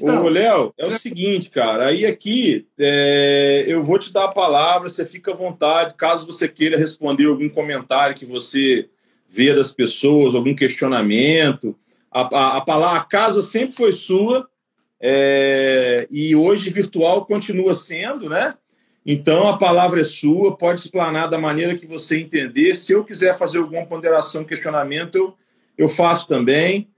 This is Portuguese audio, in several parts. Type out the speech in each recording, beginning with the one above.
Então, Ô, Léo, é o seguinte, cara. Aí aqui é, eu vou te dar a palavra, você fica à vontade, caso você queira responder algum comentário que você vê das pessoas, algum questionamento. A, a, a palavra, a casa sempre foi sua é, e hoje virtual continua sendo, né? Então a palavra é sua, pode explanar da maneira que você entender. Se eu quiser fazer alguma ponderação, questionamento, eu, eu faço também.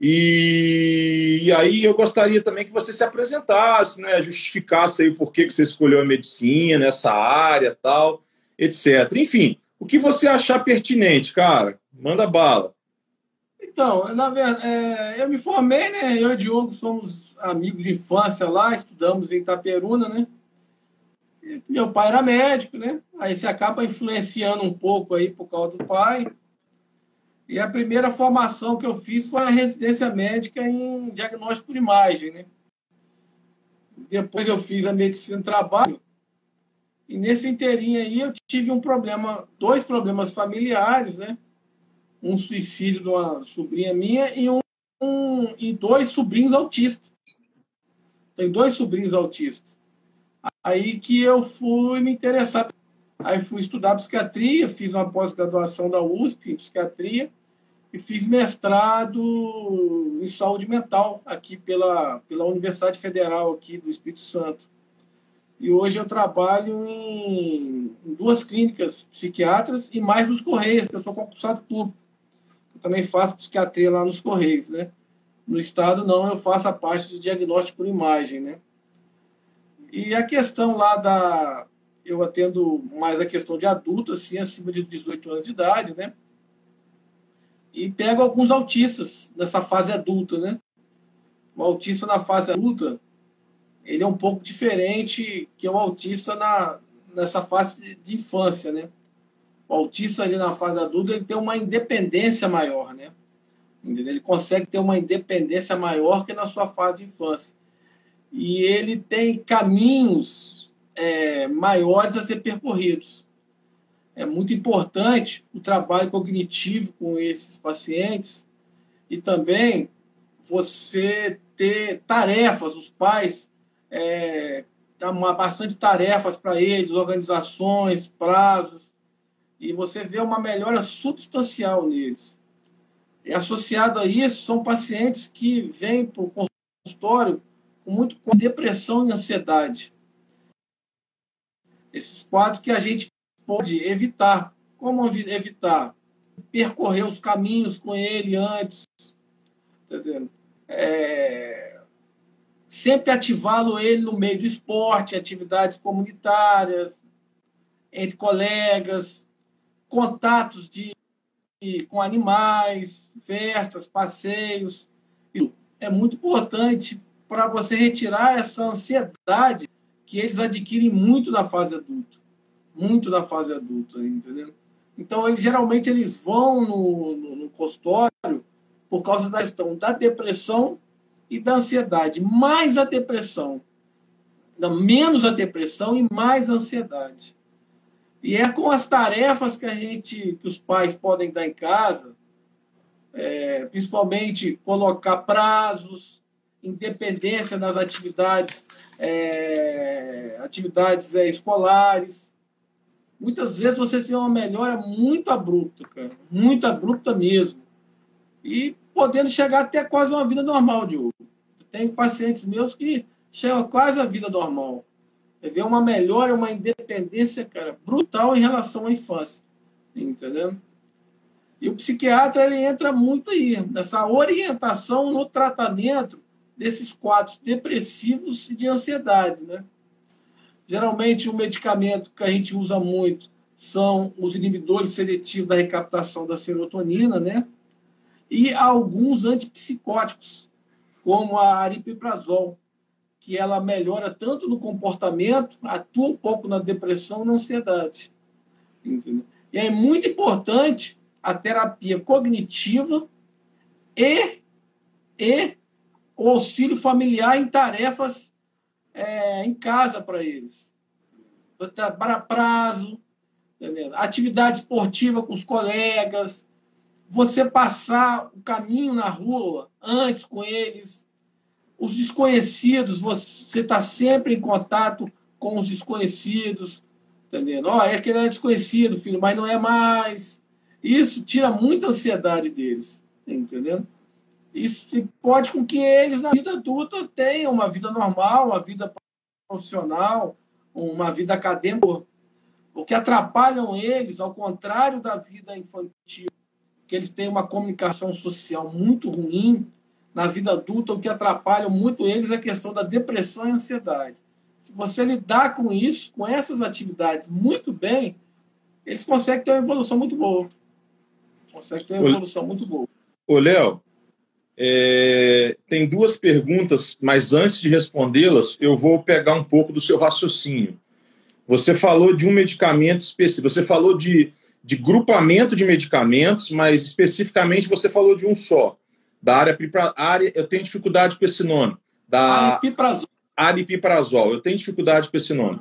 E, e, aí eu gostaria também que você se apresentasse, né, justificasse aí por que, você escolheu a medicina, essa área, tal, etc. Enfim, o que você achar pertinente, cara, manda bala. Então, na verdade, é, eu me formei, né? Eu e o Diogo somos amigos de infância lá, estudamos em Itaperuna, né? E meu pai era médico, né? Aí você acaba influenciando um pouco aí por causa do pai. E a primeira formação que eu fiz foi a residência médica em diagnóstico por imagem, né? Depois eu fiz a medicina do trabalho. E nesse inteirinho aí eu tive um problema, dois problemas familiares, né? Um suicídio de uma sobrinha minha e um, um e dois sobrinhos autistas. Tem dois sobrinhos autistas. Aí que eu fui me interessar. Aí fui estudar psiquiatria, fiz uma pós-graduação da USP em psiquiatria e fiz mestrado em saúde mental aqui pela, pela Universidade Federal aqui do Espírito Santo. E hoje eu trabalho em, em duas clínicas psiquiatras e mais nos Correios, que eu sou concursado público. Eu também faço psiquiatria lá nos Correios, né? No estado não, eu faço a parte de diagnóstico por imagem, né? E a questão lá da eu atendo mais a questão de adultos, assim, acima de 18 anos de idade, né? E pego alguns autistas nessa fase adulta, né? O autista na fase adulta, ele é um pouco diferente que o autista na, nessa fase de infância, né? O autista ali na fase adulta, ele tem uma independência maior, né? Entendeu? Ele consegue ter uma independência maior que na sua fase de infância. E ele tem caminhos é, maiores a ser percorridos é muito importante o trabalho cognitivo com esses pacientes e também você ter tarefas, os pais é, uma, bastante tarefas para eles, organizações, prazos, e você vê uma melhora substancial neles. E associado a isso, são pacientes que vêm para o consultório com muito com depressão e ansiedade. Esses quadros que a gente pode evitar. Como evitar? Percorrer os caminhos com ele antes. Entendeu? É... Sempre ativá-lo ele no meio do esporte, atividades comunitárias, entre colegas, contatos de, com animais, festas, passeios. Isso é muito importante para você retirar essa ansiedade que eles adquirem muito na fase adulta muito da fase adulta, entendeu? Então, eles geralmente eles vão no, no, no consultório por causa da questão da depressão e da ansiedade. Mais a depressão. Menos a depressão e mais a ansiedade. E é com as tarefas que a gente, que os pais podem dar em casa, é, principalmente colocar prazos, independência nas atividades, é, atividades é, escolares, muitas vezes você tem uma melhora muito abrupta, cara. Muito abrupta mesmo. E podendo chegar até quase uma vida normal, Diogo. Tem pacientes meus que chegam quase à vida normal. Você vê uma melhora, uma independência, cara, brutal em relação à infância. Entendeu? E o psiquiatra ele entra muito aí, nessa orientação no tratamento desses quadros depressivos e de ansiedade, né? Geralmente, o medicamento que a gente usa muito são os inibidores seletivos da recaptação da serotonina, né? E alguns antipsicóticos, como a aripiprazol, que ela melhora tanto no comportamento, atua um pouco na depressão e na ansiedade. Entendeu? E é muito importante a terapia cognitiva e, e o auxílio familiar em tarefas é, em casa para eles. Para prazo, entendeu? atividade esportiva com os colegas, você passar o caminho na rua antes com eles, Os desconhecidos, você está sempre em contato com os desconhecidos, entendendo? Ó, oh, é aquele é desconhecido, filho, mas não é mais. Isso tira muita ansiedade deles, entendendo? Isso pode com que eles, na vida adulta, tenham uma vida normal, uma vida profissional, uma vida acadêmica. O que atrapalham eles, ao contrário da vida infantil, que eles têm uma comunicação social muito ruim, na vida adulta, o que atrapalha muito eles é a questão da depressão e ansiedade. Se você lidar com isso, com essas atividades muito bem, eles conseguem ter uma evolução muito boa. Conseguem ter uma evolução muito boa. Ô, Léo, é, tem duas perguntas, mas antes de respondê-las, eu vou pegar um pouco do seu raciocínio. Você falou de um medicamento específico, você falou de, de grupamento de medicamentos, mas especificamente você falou de um só, da área, área eu tenho dificuldade com esse nome, da aripiprazol. aripiprazol, eu tenho dificuldade com esse nome.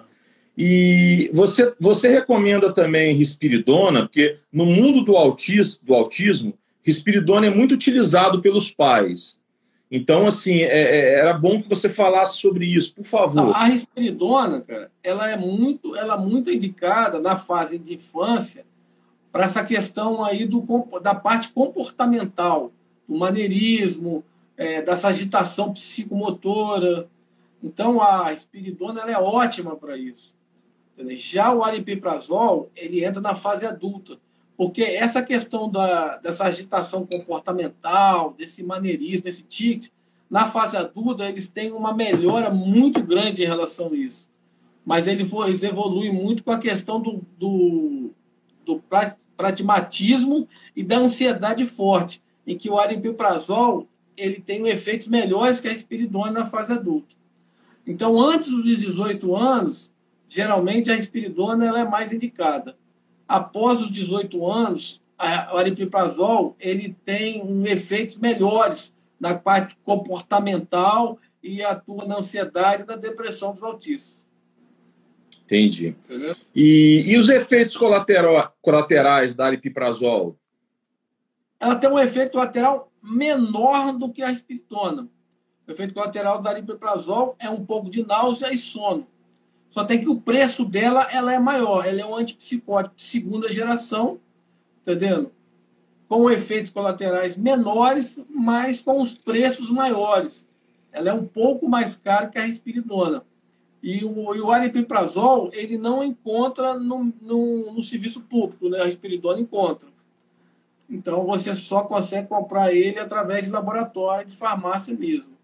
E você, você recomenda também risperidona, porque no mundo do autismo, do autismo risperidona é muito utilizado pelos pais. Então, assim, é, é, era bom que você falasse sobre isso, por favor. A risperidona, cara, ela é muito, ela é muito indicada na fase de infância para essa questão aí do, da parte comportamental, do maneirismo, é, dessa agitação psicomotora. Então, a risperidona ela é ótima para isso. Já o aripiprazol, ele entra na fase adulta. Porque essa questão da, dessa agitação comportamental, desse maneirismo, esse tique, na fase adulta, eles têm uma melhora muito grande em relação a isso. Mas eles evoluem muito com a questão do, do, do pragmatismo e da ansiedade forte, em que o aripiprazol ele tem efeitos melhores que a espiridona na fase adulta. Então, antes dos 18 anos, geralmente a espiridona ela é mais indicada após os 18 anos, o aripiprazol ele tem um efeitos melhores na parte comportamental e atua na ansiedade e na depressão dos autistas. Entendi. E, e os efeitos colaterais da aripiprazol? Ela tem um efeito colateral menor do que a espiritona. O efeito colateral da aripiprazol é um pouco de náusea e sono. Só tem que o preço dela ela é maior. Ela é um antipsicótico de segunda geração, entendendo? Com efeitos colaterais menores, mas com os preços maiores. Ela é um pouco mais cara que a risperidona. E o, e o aripiprazol, ele não encontra no, no, no serviço público, né? A risperidona encontra. Então, você só consegue comprar ele através de laboratório de farmácia mesmo.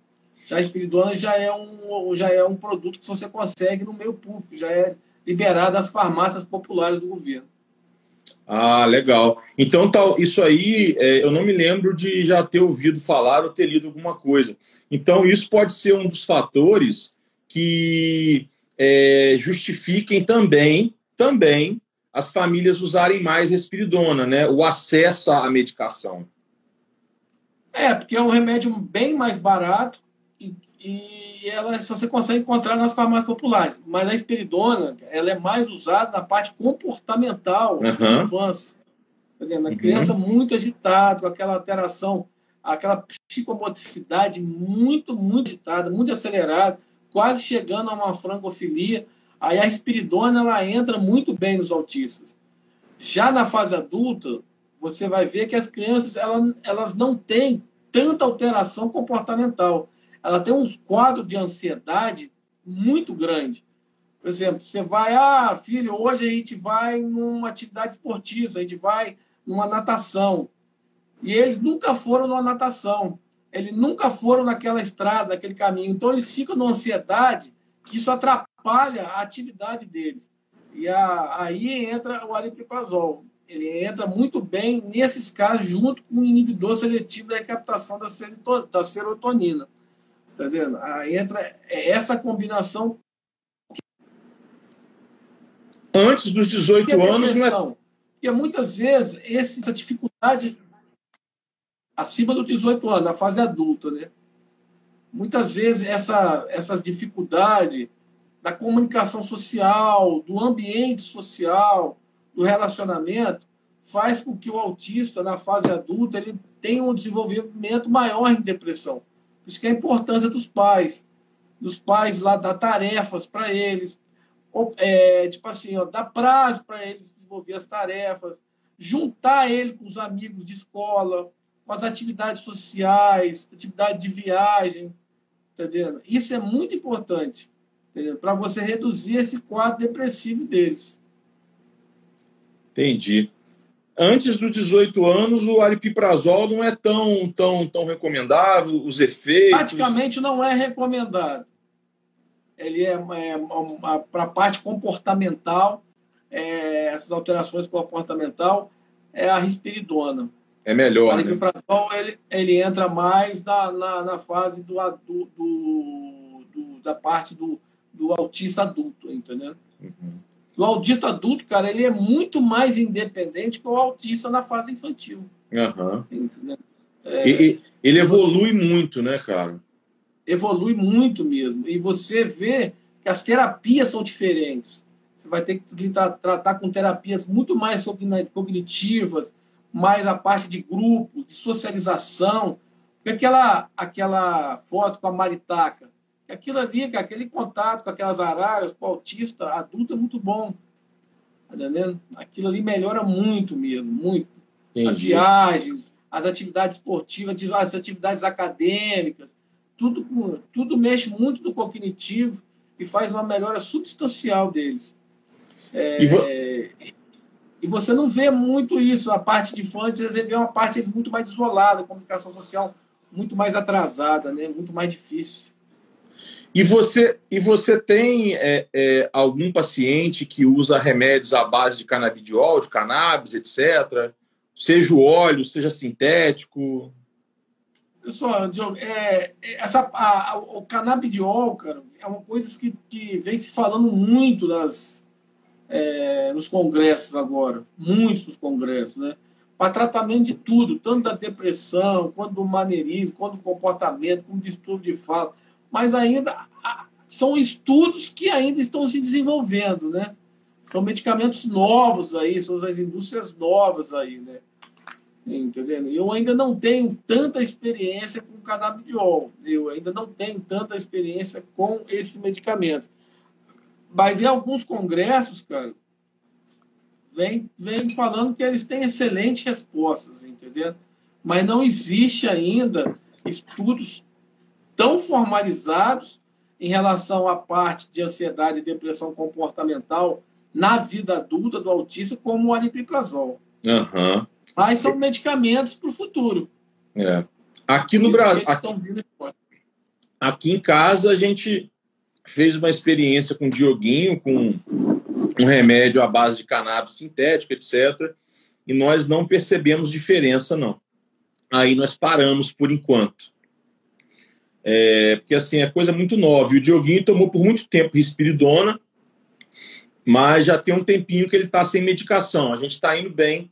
Já a espiridona já é, um, já é um produto que você consegue no meio público, já é liberado às farmácias populares do governo. Ah, legal. Então, tal, isso aí, é, eu não me lembro de já ter ouvido falar ou ter lido alguma coisa. Então, isso pode ser um dos fatores que é, justifiquem também, também as famílias usarem mais respiridona, né? O acesso à medicação. É, porque é um remédio bem mais barato, e ela só você consegue encontrar nas farmácias populares. Mas a esperidona, ela é mais usada na parte comportamental uhum. da infância. Na uhum. criança muito agitada, com aquela alteração, aquela psicomotricidade muito, muito agitada, muito acelerada, quase chegando a uma francofilia. Aí a espiridona ela entra muito bem nos autistas. Já na fase adulta, você vai ver que as crianças elas não têm tanta alteração comportamental ela tem uns quadros de ansiedade muito grande. Por exemplo, você vai, ah, filho, hoje a gente vai numa atividade esportiva, a gente vai numa natação. E eles nunca foram numa natação. Eles nunca foram naquela estrada, naquele caminho. Então eles ficam numa ansiedade que isso atrapalha a atividade deles. E a, aí entra o aripiprazol. Ele entra muito bem nesses casos junto com o inibidor seletivo da recaptação da serotonina. Tá vendo? Aí entra essa combinação. Antes dos 18 anos, não é... Porque muitas vezes essa dificuldade acima dos 18 anos, na fase adulta, né? Muitas vezes essa, essas dificuldades da comunicação social, do ambiente social, do relacionamento, faz com que o autista, na fase adulta, ele tenha um desenvolvimento maior em depressão Por isso que é a importância dos pais, dos pais lá dar tarefas para eles, é, tipo assim, ó, dar prazo para eles desenvolver as tarefas, juntar ele com os amigos de escola, com as atividades sociais, atividade de viagem, entendeu? Isso é muito importante, para você reduzir esse quadro depressivo deles. Entendi. Antes dos 18 anos, o aripiprazol não é tão, tão, tão recomendável, os efeitos... Praticamente não é recomendado. Ele é, é para a parte comportamental, é, essas alterações comportamental, é a risperidona. É melhor, o aripiprazol, né? ele, ele entra mais na, na, na fase do, do, do, do, da parte do, do autista adulto, entendeu? Uhum. O autista adulto, cara, ele é muito mais independente que o autista na fase infantil. Uhum. É, e, ele evolui você, muito, né, cara? Evolui muito mesmo. E você vê que as terapias são diferentes. Você vai ter que tratar com terapias muito mais cognitivas, mais a parte de grupos, de socialização. Porque aquela, aquela foto com a Maritaca, aquilo ali, aquele contato com aquelas araras, com o autista adulto é muito bom. Tá entendendo? Aquilo ali melhora muito mesmo, muito. Entendi. As viagens, as atividades esportivas, as atividades acadêmicas, tudo, tudo mexe muito no cognitivo e faz uma melhora substancial deles. É, e, vo... e, você não vê muito isso, a parte de infantes, você vê uma parte muito mais isolada, a comunicação social muito mais atrasada, né? muito mais difícil. E você, e você tem é, é, algum paciente que usa remédios à base de canabidiol, de cannabis, etc., seja o óleo, seja sintético? Pessoal, Diogo, é, é, essa, a, a, o canabidiol, cara, é uma coisa que, que vem se falando muito nas, é, nos congressos agora, muitos dos congressos, né? Para tratamento de tudo, tanto da depressão, quanto do maneirismo, quanto do comportamento, como distúrbio de fala mas ainda são estudos que ainda estão se desenvolvendo, né? São medicamentos novos aí, são as indústrias novas aí, né? Entendendo? Eu ainda não tenho tanta experiência com canabidiol, eu ainda não tenho tanta experiência com esse medicamento. Mas em alguns congressos, cara, vem, vem falando que eles têm excelentes respostas, entendeu? Mas não existe ainda estudos tão formalizados em relação à parte de ansiedade e depressão comportamental na vida adulta do autista como o aripiprazol. Uhum. Mas são medicamentos para o futuro. É. Aqui no Brasil, aqui, aqui em casa a gente fez uma experiência com Dioguinho, com um remédio à base de cannabis sintético, etc. E nós não percebemos diferença, não. Aí nós paramos por enquanto. É, porque assim, é coisa muito nova. E o Dioguinho tomou por muito tempo risperidona, mas já tem um tempinho que ele está sem medicação. A gente está indo bem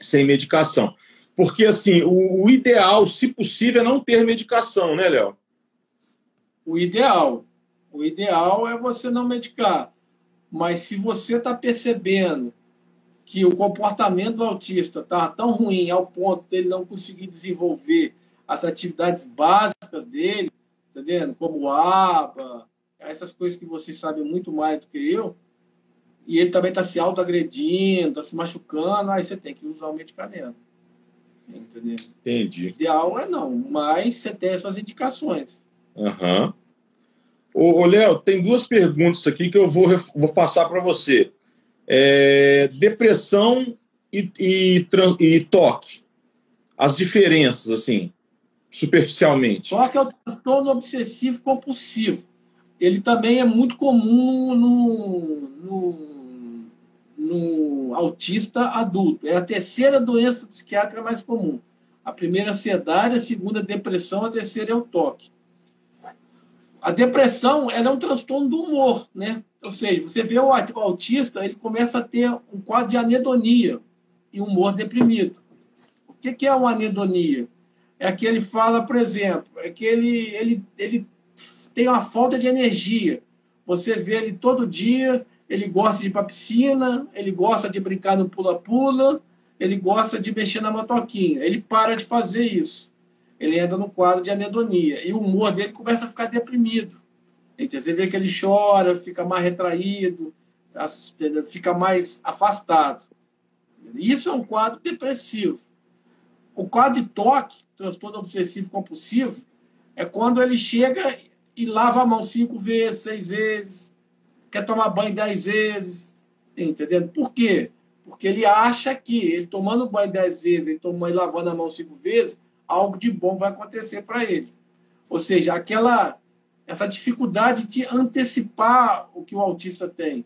sem medicação. Porque assim, o, o, ideal, se possível, é não ter medicação, né, Léo? O ideal. O ideal é você não medicar. Mas se você está percebendo que o comportamento do autista está tão ruim ao ponto dele não conseguir desenvolver as atividades básicas dele, entendendo? Como o ABA, essas coisas que vocês sabem muito mais do que eu, e ele também está se autoagredindo, está se machucando, aí você tem que usar o medicamento. Entendeu? Entendi. O ideal é não, mas você tem as suas indicações. Aham. Uhum. Ô, Léo, tem duas perguntas aqui que eu vou, vou passar para você. É, depressão e, e, e toque. As diferenças, assim superficialmente. Só que é o transtorno obsessivo compulsivo. Ele também é muito comum no, no, no autista adulto. É a terceira doença psiquiátrica mais comum. A primeira é ansiedade, a segunda é depressão, a terceira é o toque. A depressão é um transtorno do humor, né? Ou seja, você vê o autista, ele começa a ter um quadro de anedonia e humor deprimido. O que é uma anedonia? É que ele fala, por exemplo, é que ele, ele, ele tem uma falta de energia. Você vê ele todo dia, ele gosta de ir para piscina, ele gosta de brincar no pula-pula, ele gosta de mexer na motoquinha. Ele para de fazer isso. ele entra no quadro de anedonia. E o humor dele começa a ficar deprimido. Você vê que ele chora, fica mais retraído, fica mais afastado. Isso é um quadro depressivo. O quadro de toque, transtorno obsessivo compulsivo, é quando ele chega e lava a mão cinco vezes, seis vezes, quer tomar banho dez vezes, entendendo? Por quê? Porque ele acha que ele tomando banho dez vezes, ele tomando e lavando a mão cinco vezes, algo de bom vai acontecer para ele. Ou seja, aquela essa dificuldade de antecipar o que o autista tem.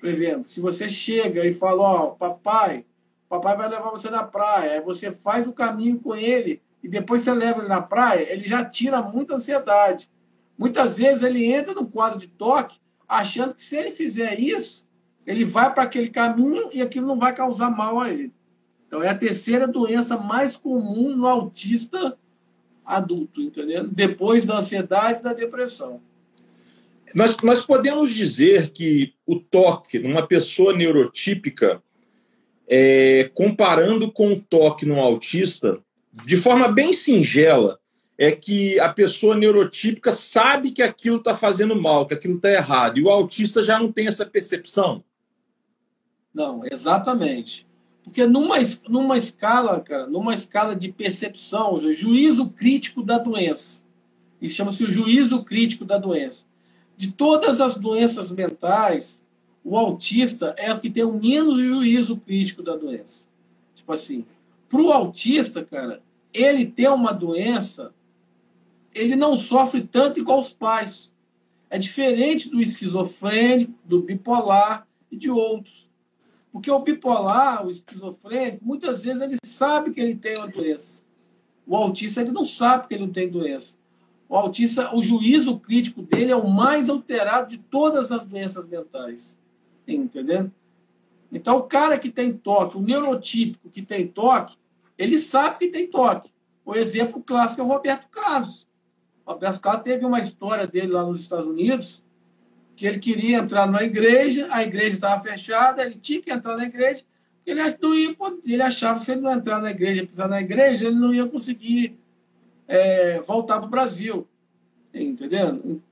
Por exemplo, se você chega e fala, ó, oh, papai, papai vai levar você na praia, aí você faz o caminho com ele e depois você leva ele na praia, ele já tira muita ansiedade. Muitas vezes ele entra no quadro de toque achando que se ele fizer isso, ele vai para aquele caminho e aquilo não vai causar mal a ele. Então é a terceira doença mais comum no autista adulto, entendeu? Depois da ansiedade e da depressão. Nós, nós podemos dizer que o toque numa pessoa neurotípica, é, comparando com o toque no autista, de forma bem singela, é que a pessoa neurotípica sabe que aquilo está fazendo mal, que aquilo está errado, e o autista já não tem essa percepção. Não, exatamente. Porque numa, numa escala, cara, numa escala de percepção, juízo crítico da doença, isso chama-se o juízo crítico da doença. De todas as doenças mentais, o autista é o que tem o menos juízo crítico da doença. Tipo assim, para o autista, cara, ele ter uma doença, ele não sofre tanto igual os pais. É diferente do esquizofrênico, do bipolar e de outros. Porque o bipolar, o esquizofrênico, muitas vezes ele sabe que ele tem uma doença. O autista ele não sabe que ele não tem doença. O autista, o juízo crítico dele é o mais alterado de todas as doenças mentais. Entendendo? Então, o cara que tem toque, o neurotípico que tem toque, ele sabe que tem toque. O exemplo clássico é o Roberto Carlos. O Roberto Carlos teve uma história dele lá nos Estados Unidos, que ele queria entrar numa igreja, a igreja estava fechada, ele tinha que entrar na igreja, ele, não ia, ele achava que se ele não entrar na igreja, pisar na igreja, ele não ia conseguir é, voltar para o Brasil. Entendendo?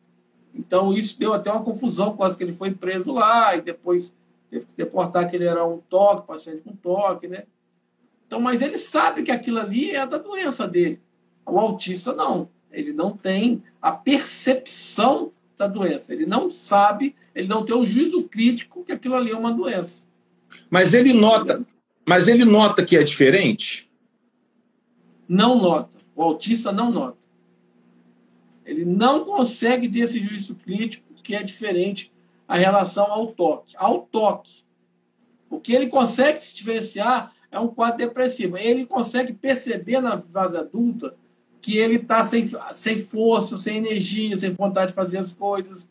Então, isso deu até uma confusão, quase que ele foi preso lá, e depois teve que deportar que ele era um toque, paciente com toque, né? Então, mas ele sabe que aquilo ali é da doença dele. O autista não. Ele não tem a percepção da doença. Ele não sabe, ele não tem o juízo crítico que aquilo ali é uma doença. Mas ele nota, mas ele nota que é diferente? Não nota. O autista não nota. Ele não consegue ter esse juízo crítico que é diferente a relação ao toque. Ao toque. O que ele consegue se diferenciar é um quadro depressivo. Ele consegue perceber na fase adulta que ele está sem, sem força, sem energia, sem vontade de fazer as coisas.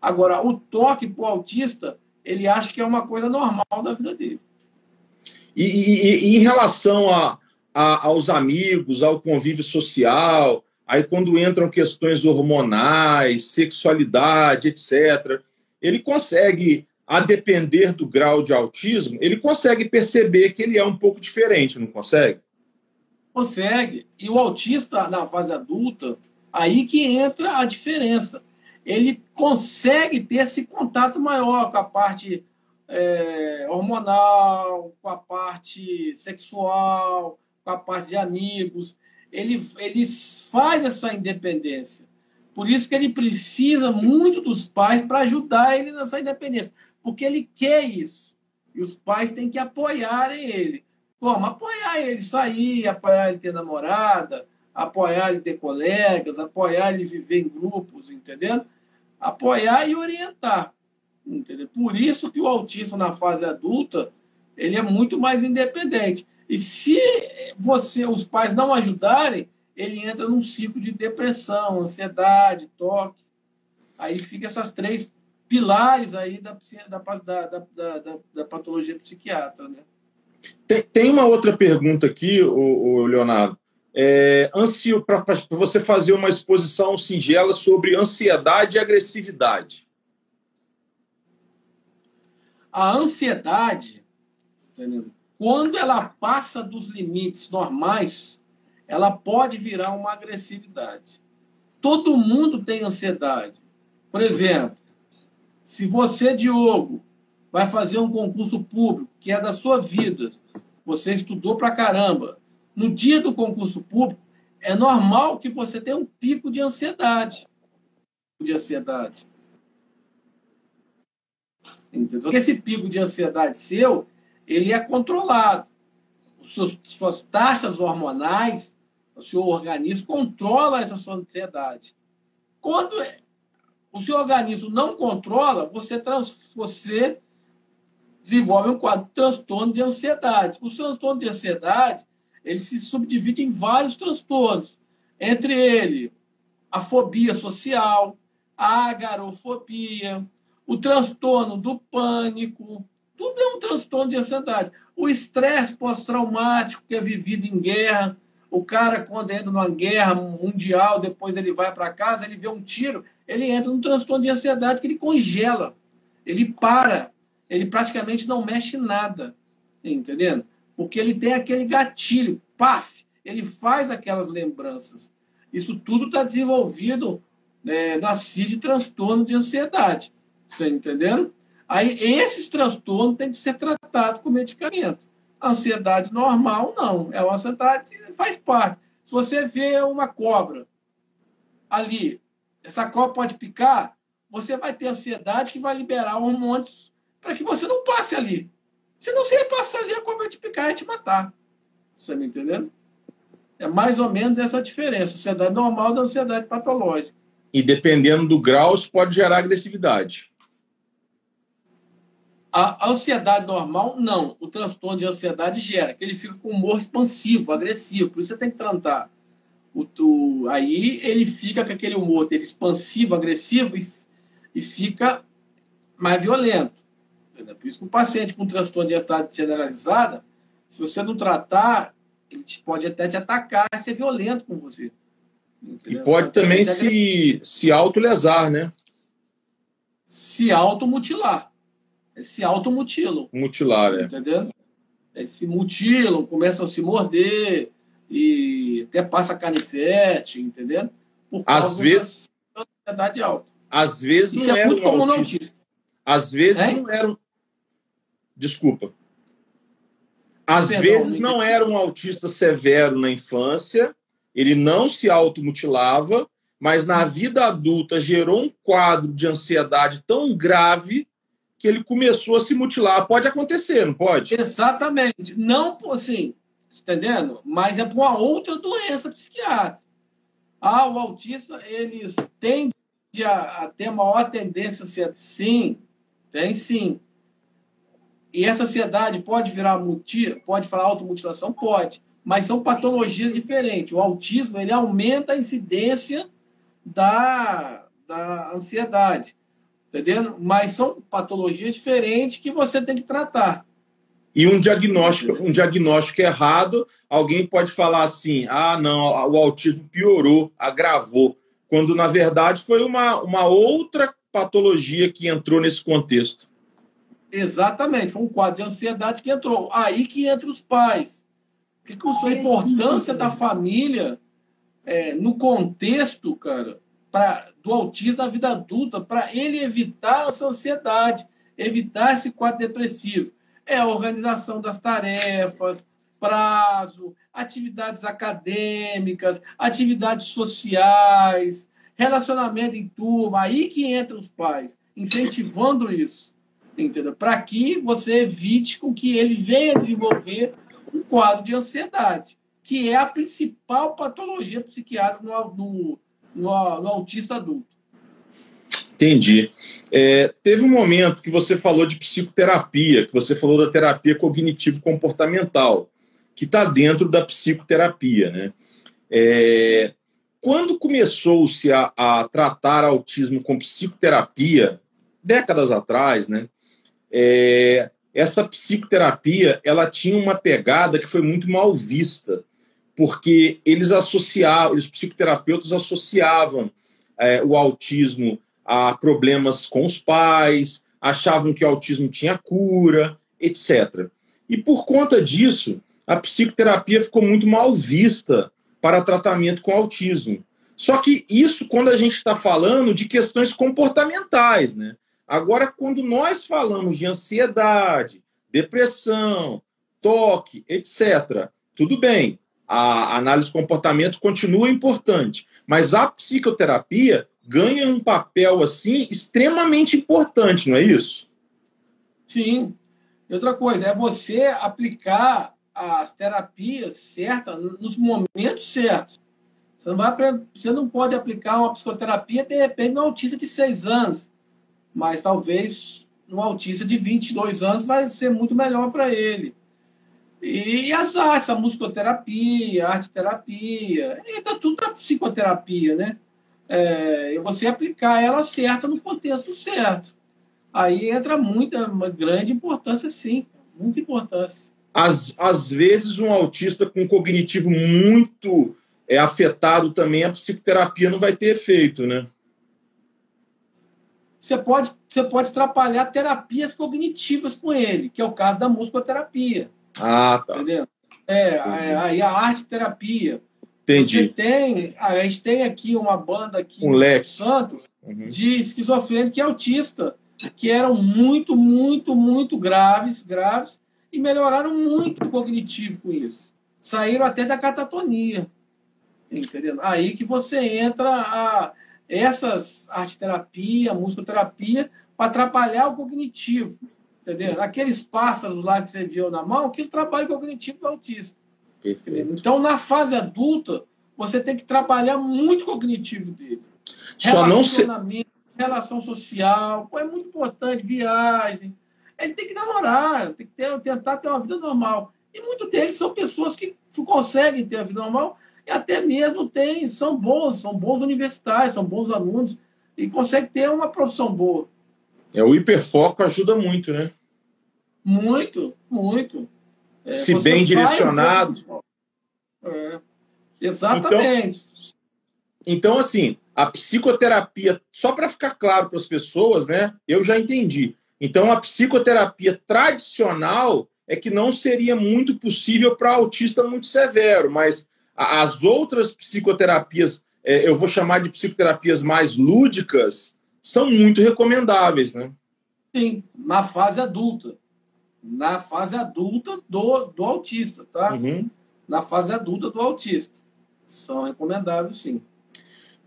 Agora, o toque para o autista, ele acha que é uma coisa normal da vida dele. E, e, e em relação a, a, aos amigos, ao convívio social, aí quando entram questões hormonais, sexualidade, etc., ele consegue, a depender do grau de autismo, ele consegue perceber que ele é um pouco diferente, não consegue? Consegue. E o autista, na fase adulta, aí que entra a diferença. Ele consegue ter esse contato maior com a parte é, hormonal, com a parte sexual, com a parte de amigos. Ele, ele faz essa independência. Por isso que ele precisa muito dos pais para ajudar ele nessa independência. Porque ele quer isso. E os pais têm que apoiarem ele. Como? Apoiar ele sair, apoiar ele ter namorada, apoiar ele ter colegas, apoiar ele viver em grupos, entendeu? Apoiar e orientar. Entendeu? Por isso que o autista na fase adulta, ele é muito mais independente. E se você, os pais não ajudarem, ele entra num ciclo de depressão, ansiedade, toque. Aí fica essas três pilares aí da, da, da, da, da patologia psiquiatra, né? Tem, tem uma outra pergunta aqui, o, Leonardo. É, para você fazer uma exposição singela sobre ansiedade e agressividade. A ansiedade, quando ela passa dos limites normais, ela pode virar uma agressividade. Todo mundo tem ansiedade. Por exemplo, se você, Diogo, vai fazer um concurso público que é da sua vida, você estudou pra caramba, no dia do concurso público, é normal que você tenha um pico de ansiedade. De ansiedade. Entendeu? Esse pico de ansiedade seu, ele é controlado. Os suas taxas hormonais, o seu organismo controla essa sua ansiedade. Quando o seu organismo não controla, você, trans, você desenvolve um quadro de transtorno de ansiedade. O transtorno de ansiedade ele se subdivide em vários transtornos. Entre ele, a fobia social, a agarofobia, o transtorno do pânico, tudo é um transtorno de ansiedade. O estresse pós-traumático que é vivido em guerra, o cara quando entra numa guerra mundial, depois ele vai para casa, ele vê um tiro, ele entra num transtorno de ansiedade que ele congela, ele para, ele praticamente não mexe nada, entendendo? Porque ele tem aquele gatilho, paf, ele faz aquelas lembranças. Isso tudo está desenvolvido é, na CID transtorno de ansiedade. Você entendendo? Aí esses transtornos têm que ser tratados com medicamento. A ansiedade normal, não. É uma ansiedade faz parte. Se você vê uma cobra ali, essa cobra pode picar, você vai ter ansiedade que vai liberar hormônios para que você não passe ali. Senão você ia passar ali, a cobra vai te picar e te matar. Você me entendendo? É mais ou menos essa diferença. Ansiedade normal da ansiedade patológica. E dependendo do grau, isso pode gerar agressividade. A ansiedade normal, não. O transtorno de ansiedade gera, que ele fica com humor expansivo, agressivo. Por isso você tem que tratar. O, tu, aí ele fica com aquele humor dele expansivo, agressivo e, e fica mais violento. Entendeu? Por isso que um paciente com transtorno de ansiedade generalizada, se você não tratar, ele pode até te atacar e ser violento com você. Entendeu? E pode também se, se autolesar, né? Se automutilar. Eles se automutilam. Mutilar, é. Entendeu? Eles se mutilam, começam a se morder e até passa canivete, entendeu? Por às vezes ansiedade alta. Às vezes Isso não é muito comum no autismo. Às vezes não era. Desculpa. Às Perdão, vezes não era um autista severo na infância, ele não se automutilava, mas na vida adulta gerou um quadro de ansiedade tão grave que ele começou a se mutilar. Pode acontecer, não pode? Exatamente. Não, assim, entendendo? Mas é por uma outra doença psiquiátrica. Ah, o autista, eles tendem a, a ter maior tendência a ser. Sim, tem sim. E essa ansiedade pode virar muti, pode falar automutilação? Pode. Mas são patologias diferentes. O autismo ele aumenta a incidência da, da ansiedade entendendo? Mas são patologias diferentes que você tem que tratar. E um diagnóstico, um diagnóstico errado, alguém pode falar assim: ah, não, o autismo piorou, agravou, quando na verdade foi uma, uma outra patologia que entrou nesse contexto. Exatamente, foi um quadro de ansiedade que entrou. Aí que entra os pais. O que, que a importância da família é, no contexto, cara, do autismo na vida adulta para ele evitar essa ansiedade, evitar esse quadro depressivo. É a organização das tarefas, prazo, atividades acadêmicas, atividades sociais, relacionamento em turma, aí que entram os pais, incentivando isso, entendeu? Para que você evite com que ele venha desenvolver um quadro de ansiedade, que é a principal patologia psiquiátrica no, no, no, no autista adulto. Entendi. É, teve um momento que você falou de psicoterapia, que você falou da terapia cognitivo-comportamental, que está dentro da psicoterapia, né? É, quando começou-se a, a, tratar autismo com psicoterapia, décadas atrás, né? É, essa psicoterapia ela tinha uma pegada que foi muito mal vista porque eles associavam, os psicoterapeutas associavam é, o autismo a problemas com os pais, achavam que o autismo tinha cura, etc. E por conta disso, a psicoterapia ficou muito mal vista para tratamento com autismo. Só que isso quando a gente está falando de questões comportamentais, né? Agora, quando nós falamos de ansiedade, depressão, toque, etc., tudo bem, a análise de comportamento continua importante, mas a psicoterapia ganha um papel assim extremamente importante, não é isso? Sim. E outra coisa, é você aplicar as terapias certas nos momentos certos. Você não, vai, você não pode aplicar uma psicoterapia, de repente, no autista de 6 anos, mas talvez no autista de 22 anos vai ser muito melhor para ele. E as artes, a musicoterapia, a arte-terapia, entra tudo na psicoterapia, né? É, você aplicar ela certa no contexto certo. Aí entra muita, uma grande importância, sim, muita importância. Às, às vezes, um autista com cognitivo muito é afetado também, a psicoterapia não vai ter efeito, né? Você pode, você pode atrapalhar terapias cognitivas com ele, que é o caso da musicoterapia. Ah, tá. Entendeu? É, aí a, a arte terapia. Entendi. Você tem, a gente tem aqui uma banda aqui um leque. Santo uhum. de esquizofrênico e autista, que eram muito, muito, muito graves, graves, e melhoraram muito o cognitivo com isso. Saíram até da catatonia. Entendeu? Aí que você entra a essas arte terapia, musicoterapia, para atrapalhar o cognitivo. Entendeu? Aqueles pássaros lá que você viu na mão, que o trabalho cognitivo do autista. Perfeito. Então, na fase adulta, você tem que trabalhar muito o cognitivo dele. Só não se... relação social, é muito importante, viagem. Ele tem que namorar, tem que ter, tentar ter uma vida normal. E muitos deles são pessoas que conseguem ter a vida normal e até mesmo tem, são bons, são bons universitários, são bons alunos e conseguem ter uma profissão boa. É, o hiperfoco ajuda muito, né? Muito, muito. É, Se bem direcionado. É, exatamente. Então, então, assim, a psicoterapia, só para ficar claro para as pessoas, né? Eu já entendi. Então, a psicoterapia tradicional é que não seria muito possível para autista muito severo, mas as outras psicoterapias, é, eu vou chamar de psicoterapias mais lúdicas, são muito recomendáveis, né? Sim, na fase adulta. Na fase adulta do, do autista, tá? Uhum. Na fase adulta do autista. São recomendáveis, sim.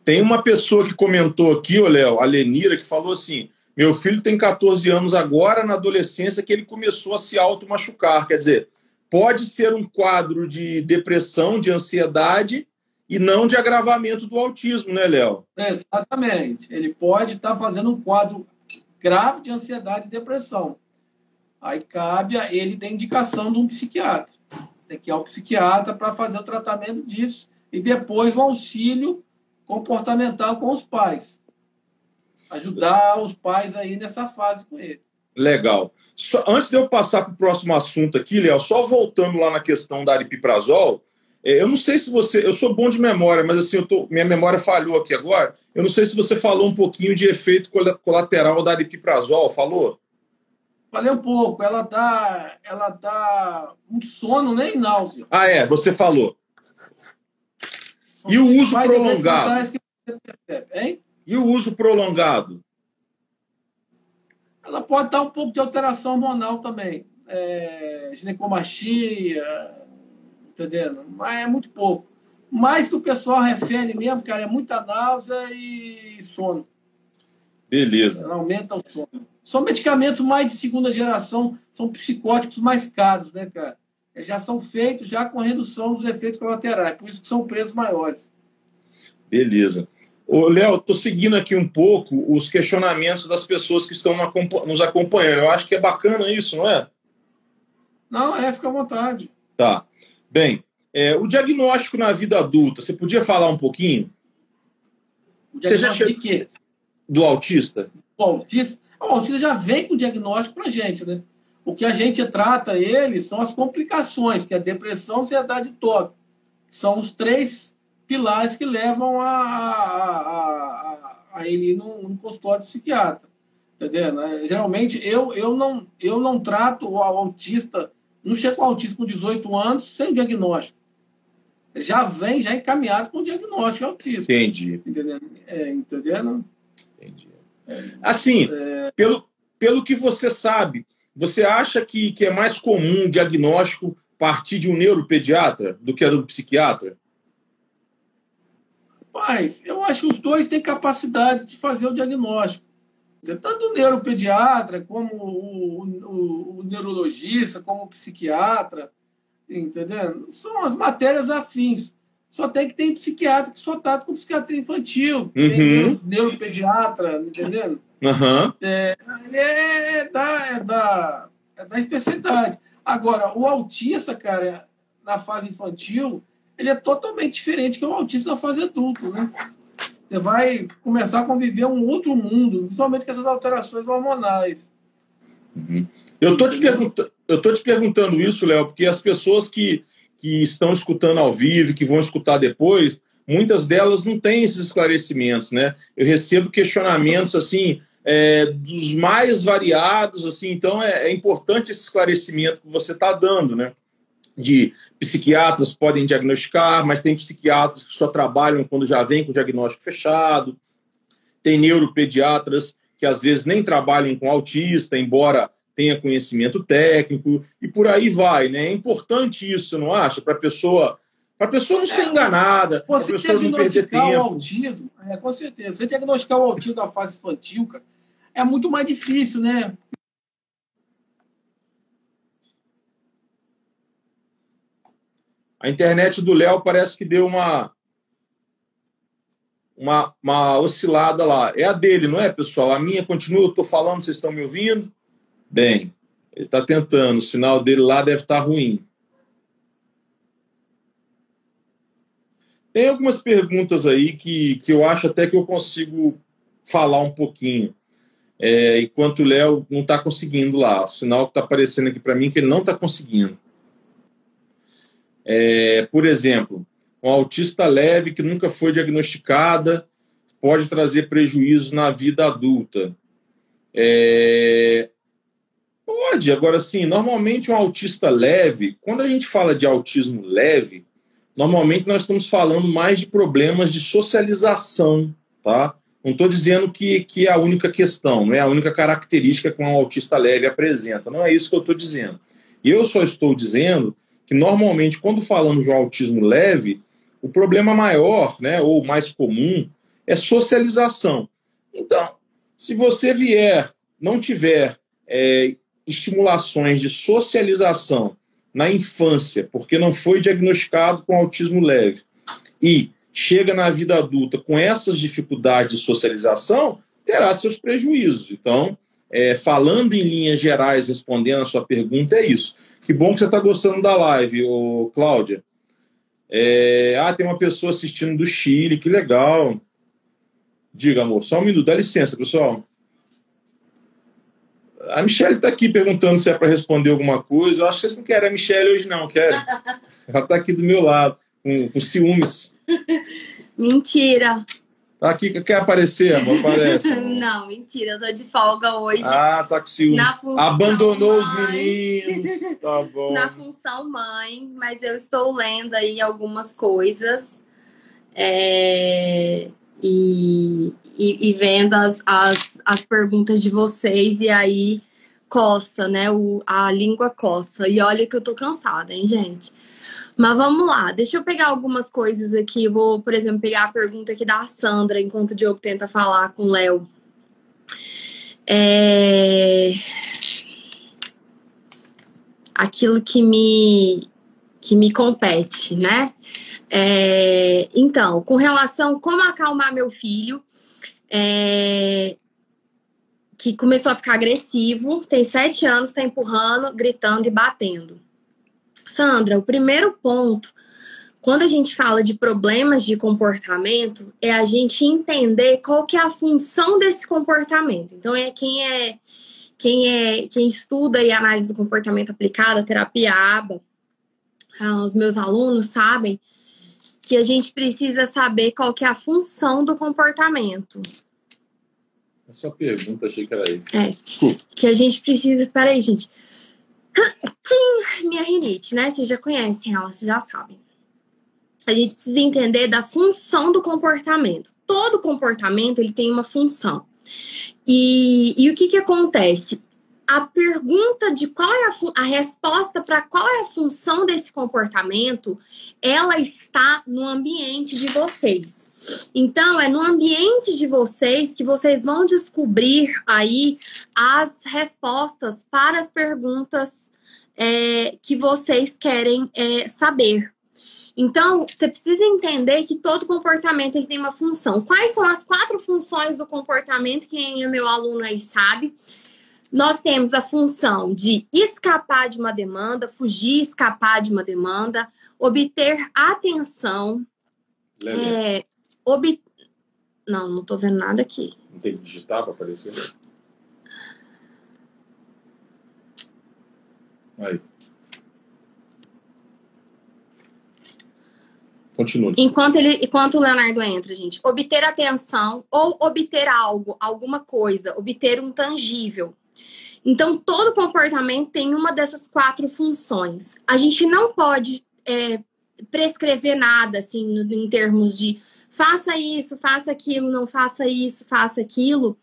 Tem uma pessoa que comentou aqui, ô Léo, a Lenira, que falou assim: meu filho tem 14 anos agora, na adolescência, que ele começou a se auto-machucar. Quer dizer, pode ser um quadro de depressão, de ansiedade, e não de agravamento do autismo, né, Léo? Exatamente. Ele pode estar tá fazendo um quadro grave de ansiedade e depressão. Aí cabe a ele da indicação de um psiquiatra. Tem que ir ao psiquiatra para fazer o tratamento disso e depois o auxílio comportamental com os pais. Ajudar os pais aí nessa fase com ele. Legal. Só, antes de eu passar para o próximo assunto aqui, Léo, só voltando lá na questão da aripiprazol, é, eu não sei se você. Eu sou bom de memória, mas assim, eu tô, minha memória falhou aqui agora. Eu não sei se você falou um pouquinho de efeito colateral da aripiprazol, falou? Falei um pouco. Ela dá, ela dá um sono nem náusea. Ah, é, você falou. São e o uso prolongado? Percebe, e o uso prolongado? Ela pode dar um pouco de alteração hormonal também. É, ginecomastia, entendendo? Mas é muito pouco. Mais que o pessoal refere mesmo, cara, é muita náusea e sono. Beleza. Aumenta o sono. São medicamentos mais de segunda geração, são psicóticos mais caros, né, cara? Eles já são feitos já com redução dos efeitos colaterais, por isso que são preços maiores. Beleza. Ô, Léo, estou seguindo aqui um pouco os questionamentos das pessoas que estão nos acompanhando. Eu acho que é bacana isso, não é? Não, é, fica à vontade. Tá. Bem, é, o diagnóstico na vida adulta, você podia falar um pouquinho? O diagnóstico já... de quê? Do autista? O autista, o autista já vem com diagnóstico para gente, né? O que a gente trata ele são as complicações, que é a depressão, ansiedade e toque. São os três pilares que levam a, a, a, a ele ir num, num consultório de psiquiatra. Entendeu? É, geralmente, eu, eu, não, eu não trato o autista não chega com autismo com 18 anos sem diagnóstico. já vem já encaminhado com o diagnóstico autismo. Entendi. Entendendo? É, entendendo? Entendi. Assim, é... pelo, pelo que você sabe, você acha que, que é mais comum o diagnóstico partir de um neuropediatra do que do psiquiatra? Rapaz, eu acho que os dois têm capacidade de fazer o diagnóstico. Tanto o neuropediatra, como o, o, o neurologista, como o psiquiatra, entendendo? São as matérias afins. Só tem que ter psiquiatra que só trata com psiquiatria infantil, uhum. tem neuropediatra, entendendo? Uhum. É, é, é, da, é, da, é da especialidade. Agora, o autista, cara, na fase infantil, ele é totalmente diferente que o autista na fase adulta, né? Você vai começar a conviver um outro mundo, principalmente com essas alterações hormonais. Uhum. Eu tô te te perguntando isso, Léo, porque as pessoas que, que estão escutando ao vivo, que vão escutar depois, muitas delas não têm esses esclarecimentos, né? Eu recebo questionamentos assim é, dos mais variados, assim, então é, é importante esse esclarecimento que você está dando, né? De psiquiatras podem diagnosticar, mas tem psiquiatras que só trabalham quando já vem com o diagnóstico fechado. Tem neuropediatras que às vezes nem trabalham com autista, embora tenha conhecimento técnico e por aí vai, né? É importante isso, não acha? Para a pessoa para a pessoa não ser é, enganada, para a pessoa não perder tempo. O autismo, é, com certeza. Você diagnosticar o autismo da fase infantil, cara, é muito mais difícil, né? A internet do Léo parece que deu uma, uma, uma oscilada lá. É a dele, não é, pessoal? A minha continua, eu estou falando, vocês estão me ouvindo? Bem, ele está tentando, o sinal dele lá deve estar tá ruim. Tem algumas perguntas aí que, que eu acho até que eu consigo falar um pouquinho é, enquanto o Léo não está conseguindo lá. O sinal que está aparecendo aqui para mim é que ele não está conseguindo. É, por exemplo, um autista leve que nunca foi diagnosticada pode trazer prejuízos na vida adulta. É, pode, agora sim, normalmente um autista leve, quando a gente fala de autismo leve, normalmente nós estamos falando mais de problemas de socialização, tá? Não estou dizendo que, que é a única questão, não é a única característica que um autista leve apresenta. Não é isso que eu estou dizendo. Eu só estou dizendo que, normalmente, quando falamos de um autismo leve, o problema maior, né, ou mais comum, é socialização. Então, se você vier, não tiver é, estimulações de socialização na infância, porque não foi diagnosticado com autismo leve, e chega na vida adulta com essas dificuldades de socialização, terá seus prejuízos. Então, é, falando em linhas gerais, respondendo a sua pergunta, é isso. Que bom que você está gostando da live, ô, Cláudia. É, ah, tem uma pessoa assistindo do Chile, que legal. Diga, amor, só um minuto, dá licença, pessoal. A Michelle está aqui perguntando se é para responder alguma coisa. Eu acho que vocês não querem a Michelle hoje, não, querem? Ela está aqui do meu lado, com, com ciúmes. Mentira. Tá aqui, quer aparecer, amor? Aparece. Amor. Não, mentira, eu tô de folga hoje. Ah, tá com ciúme. Abandonou mãe. os meninos. Tá bom. Na função mãe, mas eu estou lendo aí algumas coisas. É, e, e, e, vendo as, as, as perguntas de vocês, e aí coça, né? O, a língua coça. E olha que eu tô cansada, hein, gente? Mas vamos lá, deixa eu pegar algumas coisas aqui. vou, por exemplo, pegar a pergunta aqui da Sandra, enquanto o Diogo tenta falar com o Léo. É... Aquilo que me, que me compete, né? É... Então, com relação como acalmar meu filho, é... que começou a ficar agressivo, tem sete anos, está empurrando, gritando e batendo. Sandra, o primeiro ponto, quando a gente fala de problemas de comportamento, é a gente entender qual que é a função desse comportamento. Então, é quem é quem é quem estuda e análise do comportamento aplicada, terapia ABA, ah, os meus alunos sabem que a gente precisa saber qual que é a função do comportamento. Essa pergunta, achei que era isso. É. Desculpa. Que a gente precisa. Peraí, gente. Minha rinite, né? Vocês já conhecem ela, vocês já sabem. a gente precisa entender da função do comportamento. Todo comportamento ele tem uma função. E, e o que, que acontece? A pergunta de qual é a, a resposta para qual é a função desse comportamento, ela está no ambiente de vocês. Então, é no ambiente de vocês que vocês vão descobrir aí as respostas para as perguntas é, que vocês querem é, saber. Então, você precisa entender que todo comportamento tem uma função. Quais são as quatro funções do comportamento? Quem é meu aluno aí sabe. Nós temos a função de escapar de uma demanda, fugir, escapar de uma demanda, obter atenção, é, ob... Não, não estou vendo nada aqui. Não tem que digitar para aparecer? Aí. Continue. Enquanto, ele, enquanto o Leonardo entra, gente, obter atenção ou obter algo, alguma coisa, obter um tangível. Então, todo comportamento tem uma dessas quatro funções. A gente não pode é, prescrever nada, assim, em termos de faça isso, faça aquilo, não faça isso, faça aquilo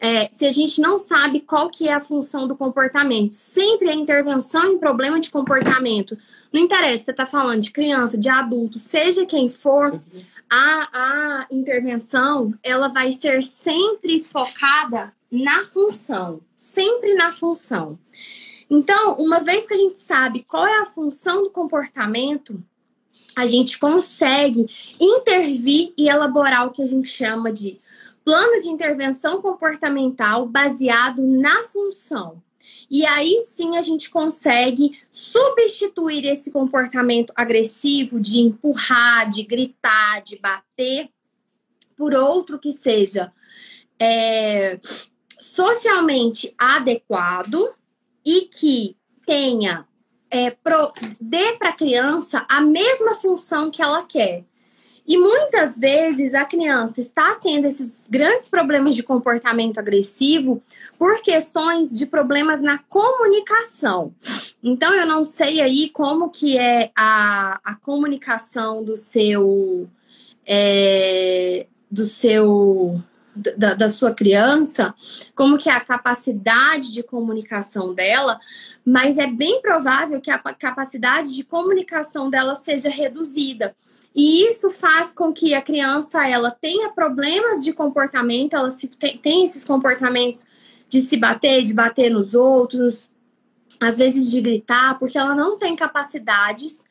é, se a gente não sabe qual que é a função do comportamento. Sempre a intervenção em problema de comportamento. Não interessa se você está falando de criança, de adulto, seja quem for, a, a intervenção ela vai ser sempre focada na função. Sempre na função. Então, uma vez que a gente sabe qual é a função do comportamento, a gente consegue intervir e elaborar o que a gente chama de plano de intervenção comportamental baseado na função. E aí sim a gente consegue substituir esse comportamento agressivo de empurrar, de gritar, de bater, por outro que seja é, socialmente adequado e que tenha é, pro, dê para a criança a mesma função que ela quer. E muitas vezes a criança está tendo esses grandes problemas de comportamento agressivo por questões de problemas na comunicação. Então eu não sei aí como que é a, a comunicação do seu é, do seu da, da, sua criança, como que é a capacidade de comunicação dela, mas é bem provável que a capacidade de comunicação dela seja reduzida. E isso faz com que a criança ela tenha problemas de comportamento, ela se, tem, tem esses comportamentos de se bater, de bater nos outros, às vezes de gritar, porque ela não tem capacidades,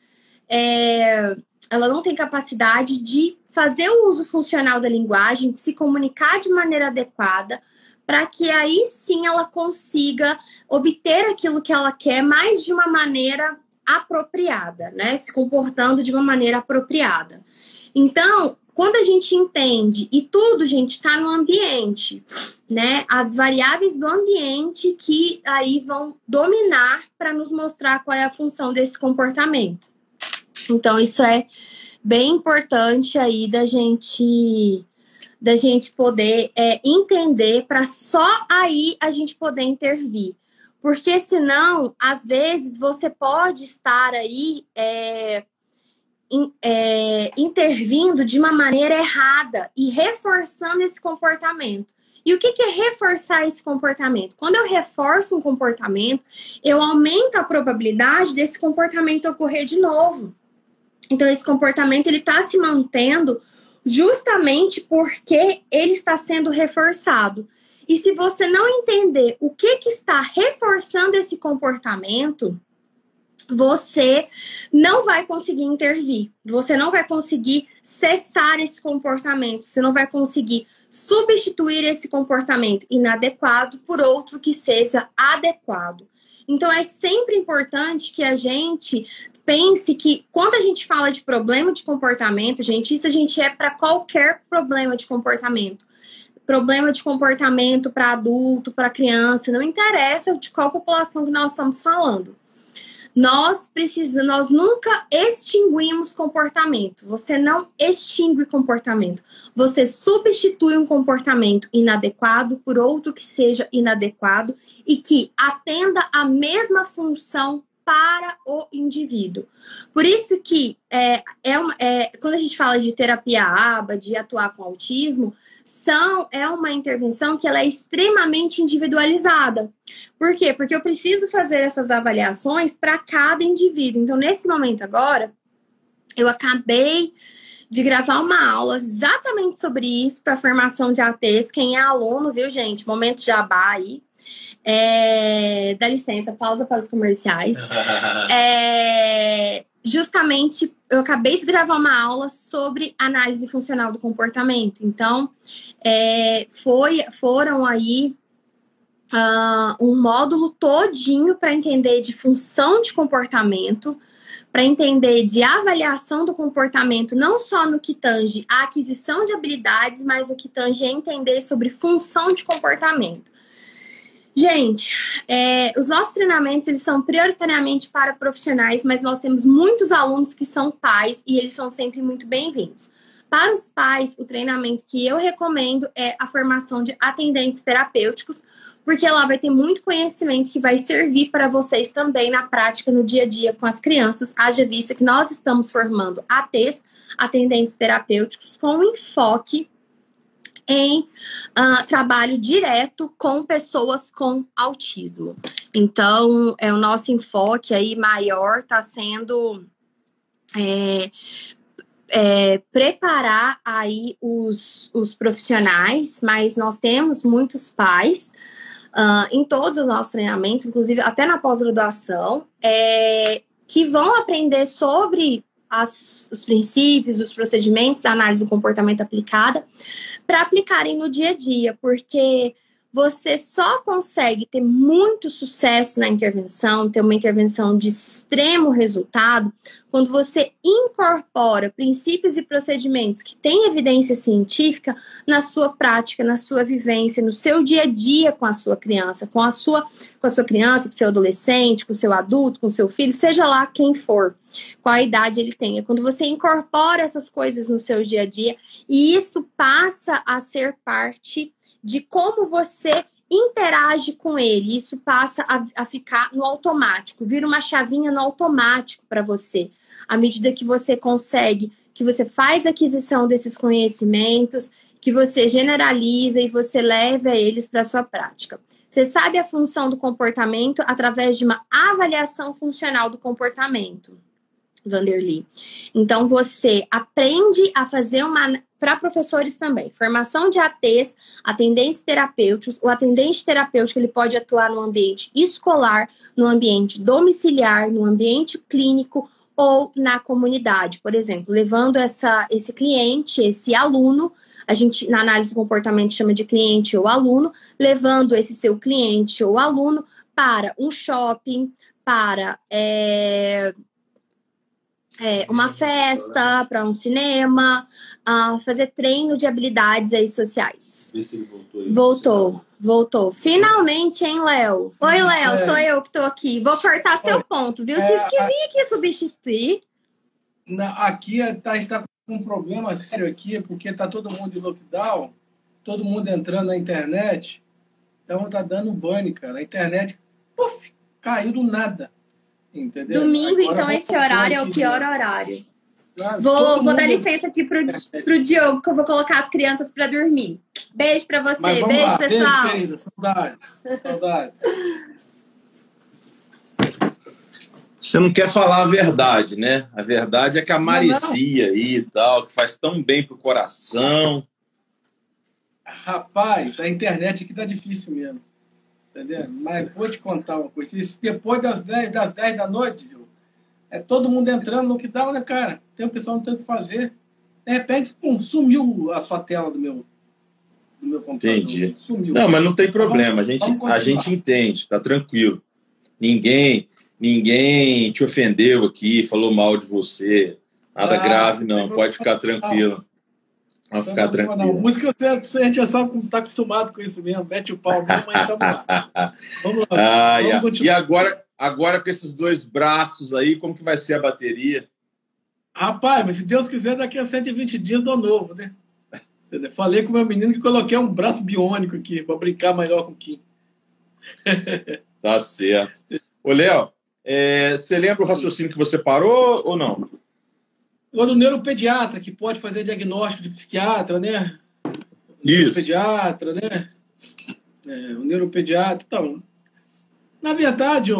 é, ela não tem capacidade de fazer o uso funcional da linguagem, de se comunicar de maneira adequada, para que aí sim ela consiga obter aquilo que ela quer, mais de uma maneira apropriada, né? Se comportando de uma maneira apropriada. Então, quando a gente entende, e tudo, gente, está no ambiente, né? As variáveis do ambiente que aí vão dominar para nos mostrar qual é a função desse comportamento. Então, isso é bem importante aí da gente da gente poder é, entender para só aí a gente poder intervir. Porque senão, às vezes, você pode estar aí é, in, é, intervindo de uma maneira errada e reforçando esse comportamento. E o que, que é reforçar esse comportamento? Quando eu reforço um comportamento, eu aumento a probabilidade desse comportamento ocorrer de novo. Então, esse comportamento ele está se mantendo justamente porque ele está sendo reforçado. E se você não entender o que, que está reforçando esse comportamento, você não vai conseguir intervir, você não vai conseguir cessar esse comportamento, você não vai conseguir substituir esse comportamento inadequado por outro que seja adequado. Então é sempre importante que a gente pense que quando a gente fala de problema de comportamento, gente, isso a gente é para qualquer problema de comportamento problema de comportamento para adulto, para criança, não interessa de qual população que nós estamos falando. Nós precisamos, nós nunca extinguimos comportamento. Você não extingue comportamento. Você substitui um comportamento inadequado por outro que seja inadequado e que atenda a mesma função para o indivíduo. Por isso que é, é, é, quando a gente fala de terapia ABA, de atuar com autismo, são, é uma intervenção que ela é extremamente individualizada. Por quê? Porque eu preciso fazer essas avaliações para cada indivíduo. Então, nesse momento agora, eu acabei de gravar uma aula exatamente sobre isso para formação de ATs. Quem é aluno, viu, gente? Momento jabá aí. É, dá licença, pausa para os comerciais. é, justamente, eu acabei de gravar uma aula sobre análise funcional do comportamento. Então, é, foi, foram aí uh, um módulo todinho para entender de função de comportamento, para entender de avaliação do comportamento, não só no que tange a aquisição de habilidades, mas o que tange a entender sobre função de comportamento. Gente, é, os nossos treinamentos eles são prioritariamente para profissionais, mas nós temos muitos alunos que são pais e eles são sempre muito bem-vindos. Para os pais, o treinamento que eu recomendo é a formação de atendentes terapêuticos, porque lá vai ter muito conhecimento que vai servir para vocês também na prática, no dia a dia com as crianças. Haja vista que nós estamos formando ATs, atendentes terapêuticos, com enfoque em uh, trabalho direto com pessoas com autismo. Então, é o nosso enfoque aí maior está sendo é, é, preparar aí os, os profissionais, mas nós temos muitos pais uh, em todos os nossos treinamentos, inclusive até na pós-graduação, é, que vão aprender sobre as, os princípios, os procedimentos da análise do comportamento aplicada, para aplicarem no dia a dia, porque você só consegue ter muito sucesso na intervenção, ter uma intervenção de extremo resultado, quando você incorpora princípios e procedimentos que têm evidência científica na sua prática, na sua vivência, no seu dia a dia com a sua criança, com a sua, com a sua criança, com o seu adolescente, com o seu adulto, com o seu filho, seja lá quem for, qual a idade ele tenha. Quando você incorpora essas coisas no seu dia a dia, e isso passa a ser parte de como você interage com ele. Isso passa a, a ficar no automático, vira uma chavinha no automático para você. À medida que você consegue, que você faz aquisição desses conhecimentos, que você generaliza e você leva eles para sua prática. Você sabe a função do comportamento através de uma avaliação funcional do comportamento. Vanderly. Então, você aprende a fazer uma. Para professores também, formação de ATs, atendentes terapêuticos. O atendente terapêutico ele pode atuar no ambiente escolar, no ambiente domiciliar, no ambiente clínico ou na comunidade. Por exemplo, levando essa, esse cliente, esse aluno, a gente na análise do comportamento chama de cliente ou aluno, levando esse seu cliente ou aluno para um shopping, para é, é, uma festa, para um cinema, uh, fazer treino de habilidades aí sociais. Vê se ele voltou. Aí, voltou, voltou. Finalmente, hein, Léo? Oi, Léo, é. sou eu que tô aqui. Vou cortar seu ponto, viu? É, Tive que vir aqui substituir. Na, aqui é, tá, a gente está com um problema sério aqui, porque tá todo mundo em lockdown, todo mundo entrando na internet. Então tá dando banho, cara. A internet, puf, caiu do nada. Entendeu? Domingo, Agora então, esse horário é o pior horário. Ah, vou, vou dar licença aqui pro, pro Diogo, que eu vou colocar as crianças para dormir. Beijo para você. Beijo, lá. pessoal. Beijo, querida. Saudades. Saudades. Você não quer falar a verdade, né? A verdade é que a Maricia aí e tal, que faz tão bem pro coração. Rapaz, a internet aqui tá difícil mesmo. Entendeu? Mas vou te contar uma coisa. Isso depois das 10, das 10 da noite, viu? é todo mundo entrando no que dá, né, cara? Tem o pessoal não tem o que fazer. De repente, pum, sumiu a sua tela do meu, do meu computador. Entendi. Sumiu. Não, mas não tem problema. Vamos, a, gente, a gente entende, tá tranquilo. Ninguém, ninguém te ofendeu aqui, falou mal de você. Nada ah, grave, não. Pode ficar tranquilo. Ficar então, tranquilo. Não, música você, a gente já sabe como está acostumado com isso mesmo. Mete o pau mesmo, mas vamos lá. Vamos lá. Ah, vamos E agora, agora com esses dois braços aí, como que vai ser a bateria? Rapaz, mas se Deus quiser, daqui a 120 dias dou novo, né? Falei com o meu menino que coloquei um braço biônico aqui para brincar melhor com o Kim. tá certo. Ô, Léo, É, você lembra o raciocínio que você parou ou não? O neuropediatra, que pode fazer diagnóstico de psiquiatra, né? Isso. Neuropediatra, né? É, o neuropediatra. Então, na verdade,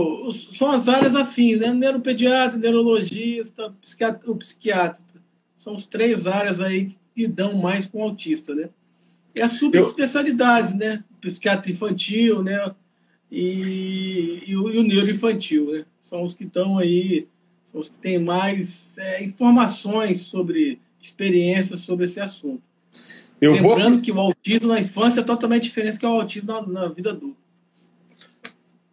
são as áreas afins, né? Neuropediatra, neurologista, psiquiatra, o psiquiatra. São as três áreas aí que dão mais com o autista, né? E as subespecialidades, Eu... né? Psiquiatra infantil, né? E, e, o, e o neuroinfantil, né? São os que estão aí, são os que têm mais é, informações sobre experiências sobre esse assunto. Eu Lembrando vou... que o autismo na infância é totalmente diferente que o autismo na, na vida adulta.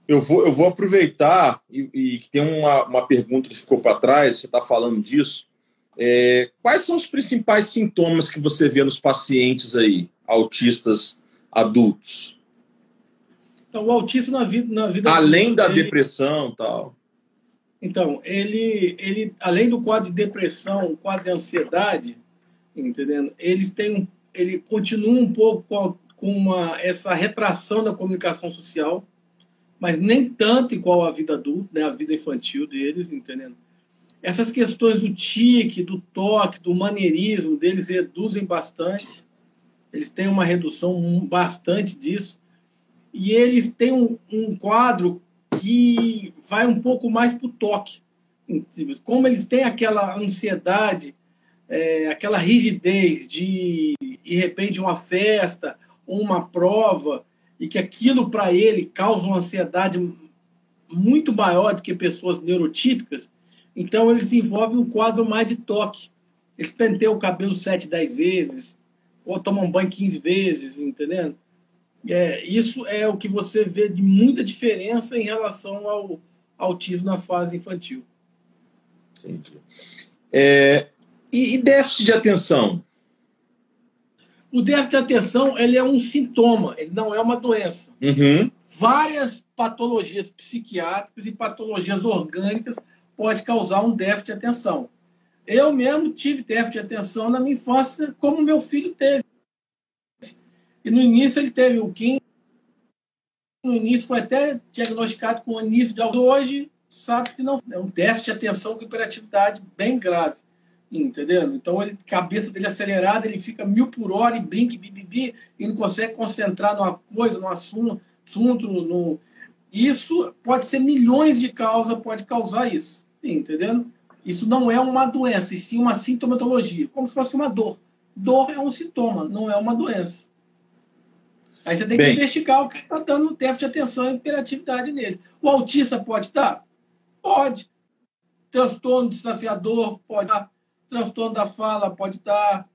Eu vou, eu vou aproveitar e, e que tem uma, uma pergunta que ficou para trás, você está falando disso. É, quais são os principais sintomas que você vê nos pacientes aí, autistas adultos? Então, o autista na vida, na vida além adulta, da ele... depressão, tal. Então, ele, ele, além do quadro de depressão, quadro de ansiedade, entendendo? Eles têm ele continua um pouco com, a, com uma, essa retração da comunicação social, mas nem tanto igual à vida adulta, né, a vida infantil deles, entendendo? Essas questões do tique, do toque, do maneirismo deles reduzem bastante. Eles têm uma redução bastante disso. E eles têm um, um quadro que vai um pouco mais para o toque. Como eles têm aquela ansiedade, é, aquela rigidez de, de repente, uma festa, uma prova, e que aquilo para ele causa uma ansiedade muito maior do que pessoas neurotípicas, então, ele se envolve um quadro mais de toque. Eles penteiam o cabelo 7, 10 vezes, ou tomam banho 15 vezes, entendendo? É, isso é o que você vê de muita diferença em relação ao autismo na fase infantil. Entendi. É, e, e, déficit de atenção? O déficit de atenção ele é um sintoma, ele não é uma doença. Uhum. Várias patologias psiquiátricas e patologias orgânicas pode causar um déficit de atenção. Eu mesmo tive déficit de atenção na minha infância, como meu filho teve. E no início ele teve o Kim. No início foi até diagnosticado com início de Hoje sabe que não é um déficit de atenção com hiperatividade bem grave. Entendeu? Então, ele, cabeça dele acelerada, ele fica mil por hora e brinca, bibibi, e não consegue concentrar numa coisa, num assunto, assunto no, isso pode ser milhões de causas, pode causar isso entendendo? Isso não é uma doença, e sim uma sintomatologia, como se fosse uma dor. Dor é um sintoma, não é uma doença. Aí você tem Bem, que investigar o que está dando déficit de atenção e hiperatividade nele. O autista pode estar? Pode. Transtorno desafiador pode estar. Transtorno da fala pode estar.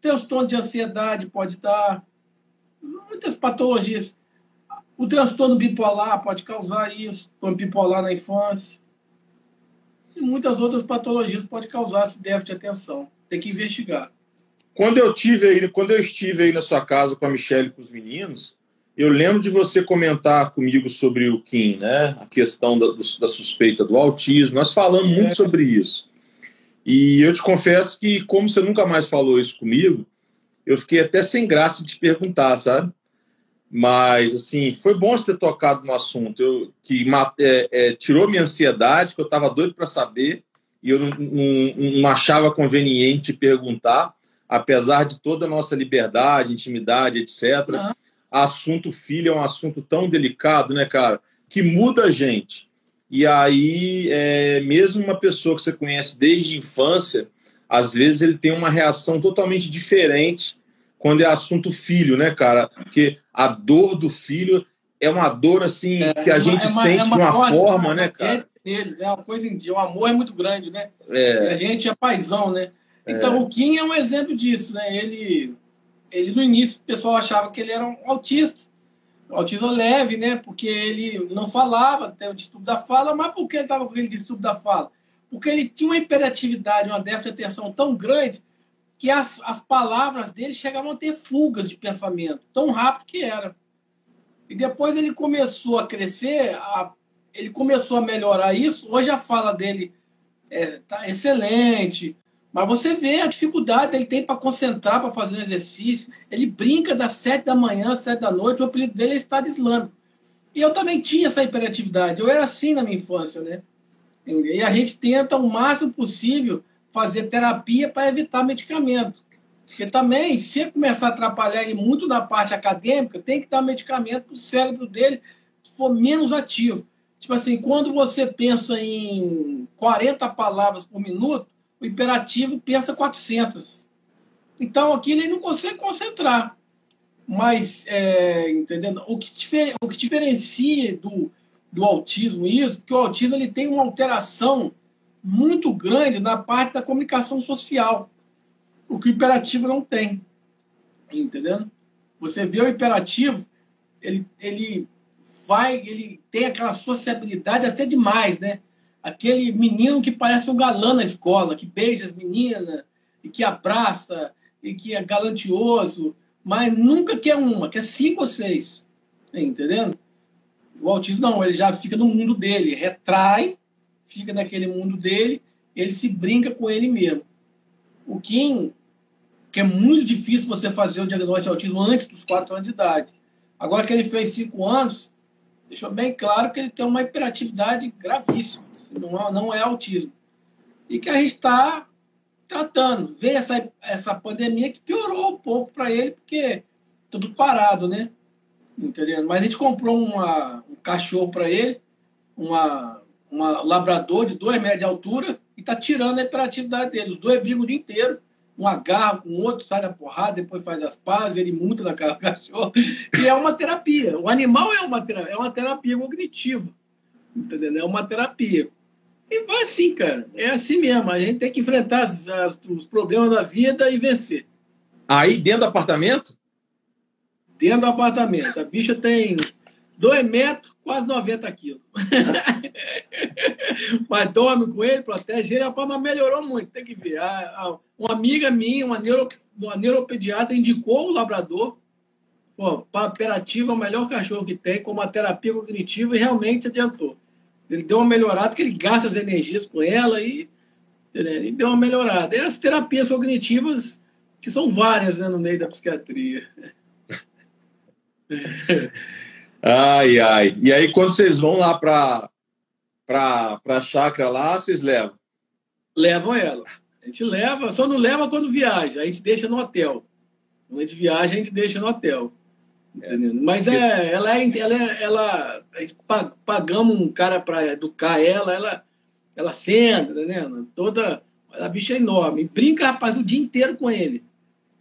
Transtorno de ansiedade pode estar. Muitas patologias. O transtorno bipolar pode causar isso, bipolar na infância e muitas outras patologias pode causar esse déficit de atenção. Tem que investigar. Quando eu tive aí, quando eu estive aí na sua casa com a Michelle e com os meninos, eu lembro de você comentar comigo sobre o Kim, né? A questão da, da suspeita do autismo. Nós falamos muito é. sobre isso. E eu te confesso que, como você nunca mais falou isso comigo, eu fiquei até sem graça de te perguntar, sabe? Mas, assim, foi bom você ter tocado no assunto, eu, que é, é, tirou minha ansiedade, que eu estava doido para saber, e eu não, não, não, achava conveniente perguntar, apesar de toda a nossa liberdade, intimidade, etc. Uhum. Assunto filho é um assunto tão delicado, né, cara, que muda a gente. E aí, é, mesmo uma pessoa que você conhece desde a infância, às vezes ele tem uma reação totalmente diferente quando é assunto filho, né, cara? Porque a dor do filho é uma dor assim é, que a é gente é uma, sente é uma de uma forma, né, cara? Deles, é uma coisa em dia. O amor é muito grande, né? É. A gente é paisão, né? Então o Kim é um exemplo disso, né? Ele, ele no início o pessoal achava que ele era um autista, um autismo leve, né? Porque ele não falava, até o distúrbio da fala, mas por que ele estava com aquele distúrbio da fala? Porque ele tinha uma hiperatividade, uma déficit de atenção tão grande que as, as palavras dele chegavam a ter fugas de pensamento, tão rápido que era. E depois ele começou a crescer, a, ele começou a melhorar isso. Hoje a fala dele é, tá excelente, mas você vê a dificuldade que ele tem para concentrar, para fazer um exercício. Ele brinca das sete da manhã, sete da noite, o apelido dele é Estado Islâmico. E eu também tinha essa hiperatividade. Eu era assim na minha infância, né? E a gente tenta o máximo possível fazer terapia para evitar medicamento. Porque também, se começar a atrapalhar ele muito na parte acadêmica, tem que dar medicamento para o cérebro dele for menos ativo. Tipo assim, quando você pensa em 40 palavras por minuto, o hiperativo pensa 400. Então, aquilo ele não consegue concentrar. Mas, é, entendendo? O que, o que diferencia do, do autismo isso, porque o autismo ele tem uma alteração muito grande na parte da comunicação social, o que o hiperativo não tem. Entendendo? Você vê o hiperativo, ele, ele vai, ele tem aquela sociabilidade até demais, né? Aquele menino que parece um galã na escola, que beija as meninas, e que abraça, e que é galantioso, mas nunca quer uma, quer cinco ou seis. Tá entendendo? O autismo não, ele já fica no mundo dele, retrai, fica naquele mundo dele, ele se brinca com ele mesmo. O Kim, que é muito difícil você fazer o diagnóstico de autismo antes dos quatro anos de idade. Agora que ele fez cinco anos, deixou bem claro que ele tem uma hiperatividade gravíssima, não é, não é autismo. E que a gente está tratando. Veio essa, essa pandemia que piorou um pouco para ele, porque tudo parado, né? Entendeu? Mas a gente comprou uma, um cachorro para ele, uma, uma labrador de 2 metros de altura, e tá tirando a hiperatividade dele. Os dois brigam o dia inteiro. Um agarra com o outro, sai da porrada, depois faz as pazes, ele multa na cara do cachorro. E é uma terapia. O animal é uma terapia, é uma terapia cognitiva. Entendeu? É uma terapia. E vai assim, cara. É assim mesmo. A gente tem que enfrentar as, as, os problemas da vida e vencer. Aí dentro do apartamento? Dentro do apartamento. A bicha tem 2 metros, quase 90 quilos. mas dorme com ele, protege ele. Mas melhorou muito, tem que ver. A, a, uma amiga minha, uma, neuro, uma neuropediatra, indicou o labrador. Para operativa, é o melhor cachorro que tem, com uma terapia cognitiva, e realmente adiantou. Ele deu uma melhorada, que ele gasta as energias com ela e, e deu uma melhorada. E as terapias cognitivas, que são várias né, no meio da psiquiatria. ai, ai. E aí, quando vocês vão lá para a chácara lá, vocês levam? Levam ela. A gente leva, só não leva quando viaja, a gente deixa no hotel. Quando a gente viaja, a gente deixa no hotel. Entendendo? Mas é, ela é, ela, é, ela pagamos um cara para educar ela, ela, ela senta, entendendo? Toda, a bicha é enorme, brinca, rapaz, o dia inteiro com ele,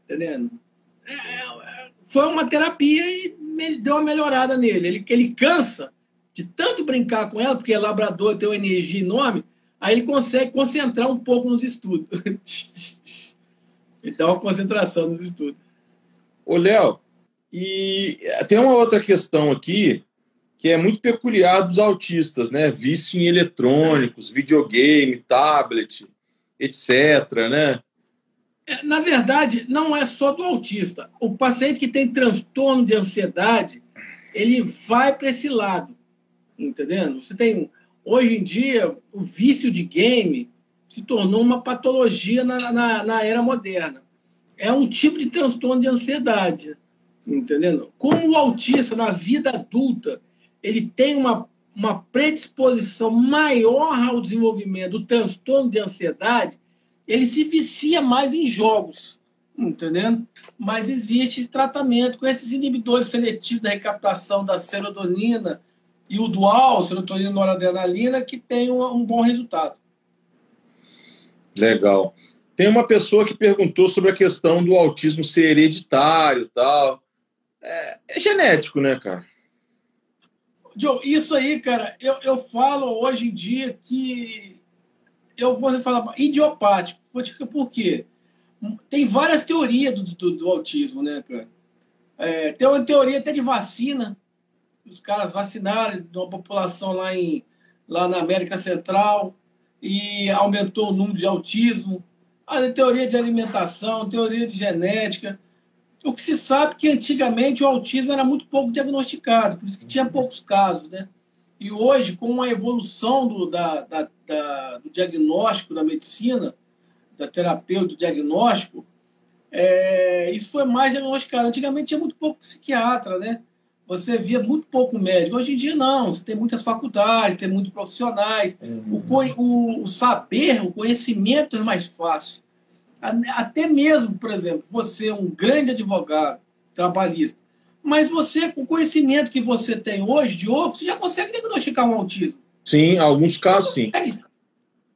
entendendo? É, é, foi uma terapia e deu uma melhorada nele. Ele, ele cansa de tanto brincar com ela, porque é labrador, tem uma energia enorme, aí ele consegue concentrar um pouco nos estudos. ele dá uma concentração nos estudos. Ô, Léo, e tem uma outra questão aqui que é muito peculiar dos autistas, né? Vício em eletrônicos, videogame, tablet, etc, né? É, na verdade, não é só do autista. O paciente que tem transtorno de ansiedade, ele vai para esse lado, entendendo? Você tem hoje em dia o vício de game se tornou uma patologia na, na, na era moderna. É um tipo de transtorno de ansiedade entendendo? Como o autista na vida adulta ele tem uma, uma predisposição maior ao desenvolvimento do transtorno de ansiedade, ele se vicia mais em jogos, entendendo? Mas existe tratamento com esses inibidores seletivos da recaptação da serotonina e o dual, serotonina e noradrenalina, que tem um, um bom resultado. Legal. Tem uma pessoa que perguntou sobre a questão do autismo ser hereditário tal é, é genético, né, cara? Joe, isso aí, cara, eu, eu falo hoje em dia que eu vou falar idiopático. Por quê? Tem várias teorias do, do, do autismo, né, cara? É, tem uma teoria até de vacina. Os caras vacinaram de uma população lá, em, lá na América Central e aumentou o número de autismo. A teoria de alimentação, teoria de genética. O que se sabe é que antigamente o autismo era muito pouco diagnosticado, por isso que tinha poucos casos, né? E hoje, com a evolução do, da, da, da, do diagnóstico da medicina, da terapia do diagnóstico, é, isso foi mais diagnosticado. Antigamente tinha muito pouco psiquiatra, né? você via muito pouco médico. Hoje em dia, não. Você tem muitas faculdades, tem muitos profissionais. Uhum. O, o, o, saber, o conhecimento é mais fácil. Até mesmo, por exemplo, você é um grande advogado trabalhista, mas você, com o conhecimento que você tem hoje, de outro, você já consegue diagnosticar um autismo. Sim, alguns casos, sim.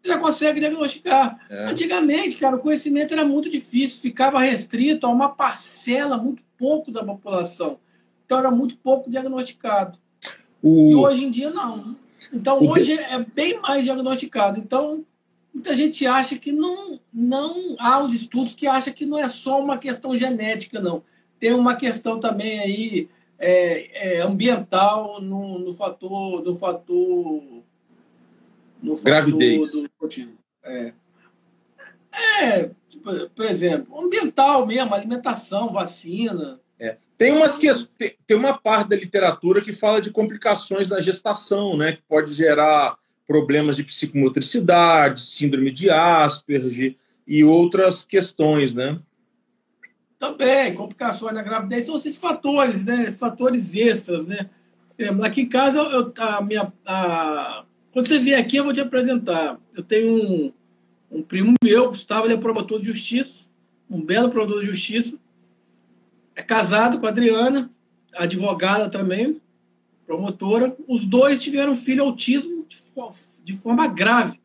Você já consegue diagnosticar. É. Antigamente, cara, o conhecimento era muito difícil, ficava restrito a uma parcela muito pouco da população. Então era muito pouco diagnosticado. O... E hoje em dia não. Então o hoje de... é bem mais diagnosticado. Então muita gente acha que não não há os estudos que acham que não é só uma questão genética não. Tem uma questão também aí é, é ambiental no, no fator no fator no fator gravidez do, é. É, tipo, por exemplo, ambiental mesmo, alimentação, vacina. É. Tem, umas que, tem uma parte da literatura que fala de complicações na gestação, né? Que pode gerar problemas de psicomotricidade, síndrome de Asperger e outras questões, né? Também, complicações na gravidez são esses fatores, né? Esses fatores extras, né? Aqui em casa, eu, a minha, a... quando você vier aqui, eu vou te apresentar. Eu tenho um, um primo meu, Gustavo, ele é promotor de justiça, um belo promotor de justiça é casado com a Adriana, advogada também, promotora. Os dois tiveram filho autismo de, forma grave.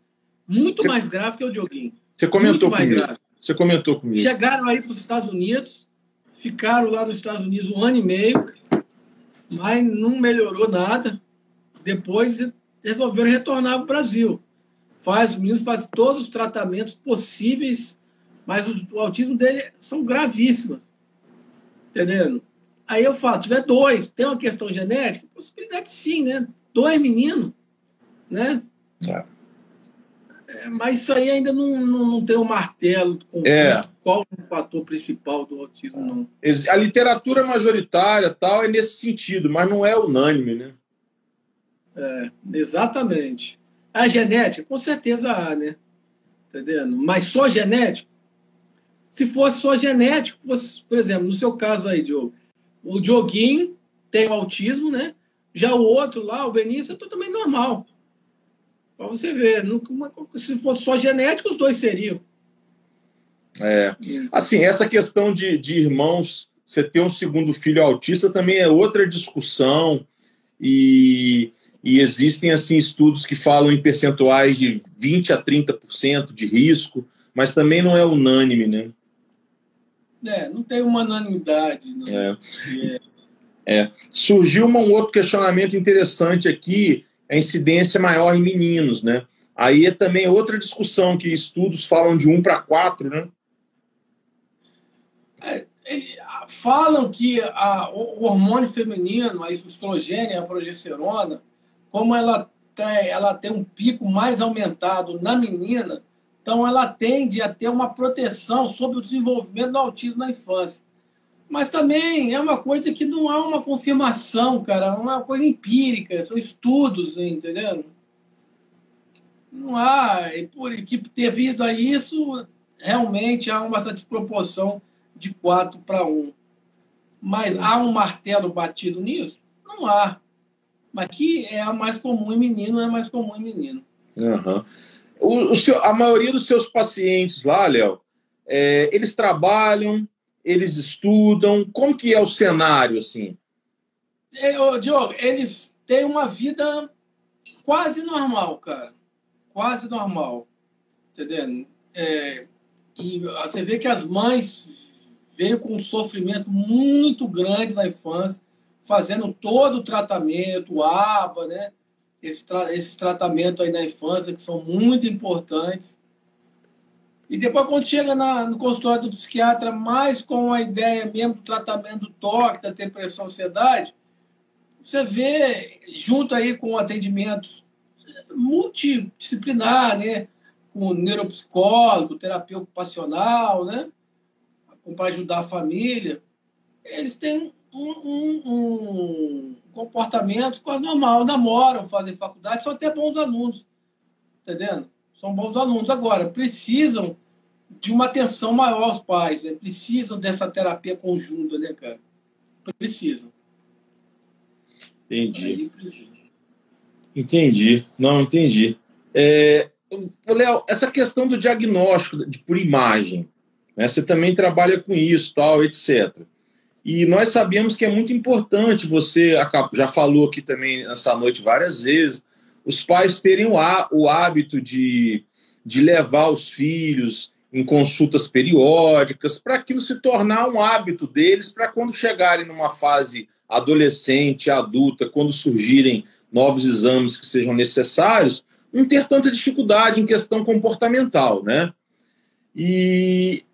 Muito você, mais grave que o Dioguinho. Você comentou comigo. Grave. Você comentou comigo. Chegaram aí para os Estados Unidos, ficaram lá nos Estados Unidos um ano e meio, mas não melhorou nada. Depois resolveram retornar para o Brasil. Faz, o menino faz todos os tratamentos possíveis, mas o, o autismo dele são gravíssimos. Entendendo? Aí eu falo, tiver dois, tem uma questão genética? Possibilidade sim, né? Dois meninos, né? É. É, mas isso aí ainda não, não, não tem um martelo com é. qual o fator principal do autismo, não. A literatura majoritária tal é nesse sentido, mas não é unânime, né? É, exatamente. A genética, com certeza há, né? Entendendo? Mas só genético? Se fosse só genético, fosse, por exemplo, no seu caso aí, Diogo, o Dioguinho tem o autismo, né? Já o outro lá, o Benício, é totalmente normal. Para você ver, se fosse só genético, os dois seriam. É. Assim, essa questão de, de irmãos, você ter um segundo filho autista também é outra discussão. E, e existem assim estudos que falam em percentuais de 20 a 30% de risco, mas também não é unânime, né? É, não tem uma unanimidade. Não. É. É. é. Surgiu um outro questionamento interessante aqui, a incidência maior em meninos, né? Aí é também outra discussão, que estudos falam de 1 para 4, né? É, falam que a, o hormônio feminino, a estrogênio, a progesterona, como ela tem, ela tem um pico mais aumentado na menina, então, ela tende a ter uma proteção sobre o desenvolvimento do autismo na infância. Mas também é uma coisa que não há uma confirmação, cara, não é uma coisa empírica, são estudos, entendeu? Não há, e por que devido a isso, realmente há uma desproporção de 4 para 1. Mas há um martelo batido nisso? Não há. Mas que é a mais comum em menino, é mais comum em menino. Uhum. O, o seu, a maioria dos seus pacientes lá, Léo, é, eles trabalham, eles estudam. Como que é o cenário, assim? É, ô, Diogo, eles têm uma vida quase normal, cara. Quase normal. Entendendo? É, e você vê que as mães veio com um sofrimento muito grande na infância, fazendo todo o tratamento, ABA, né? esse tra esses tratamentos aí na infância, que são muito importantes. E depois, quando chega na, no consultório do psiquiatra, mais com a ideia mesmo do tratamento do toque, da depressão, ansiedade, você vê, junto aí com atendimentos multidisciplinar, né? com neuropsicólogo, terapia ocupacional, né? para ajudar a família, eles têm um, um, um comportamentos quase normal, namoram, fazem faculdade, são até bons alunos, entendendo? São bons alunos. Agora, precisam de uma atenção maior aos pais, né? precisam dessa terapia conjunta, né, cara? Precisam. Entendi. Entendi. Não, entendi. É, Léo, essa questão do diagnóstico de, por imagem, né, você também trabalha com isso, tal, etc. E nós sabemos que é muito importante, você já falou aqui também essa noite várias vezes, os pais terem o, o hábito de, de levar os filhos em consultas periódicas, para aquilo se tornar um hábito deles, para quando chegarem numa fase adolescente, adulta, quando surgirem novos exames que sejam necessários, não ter tanta dificuldade em questão comportamental, né? E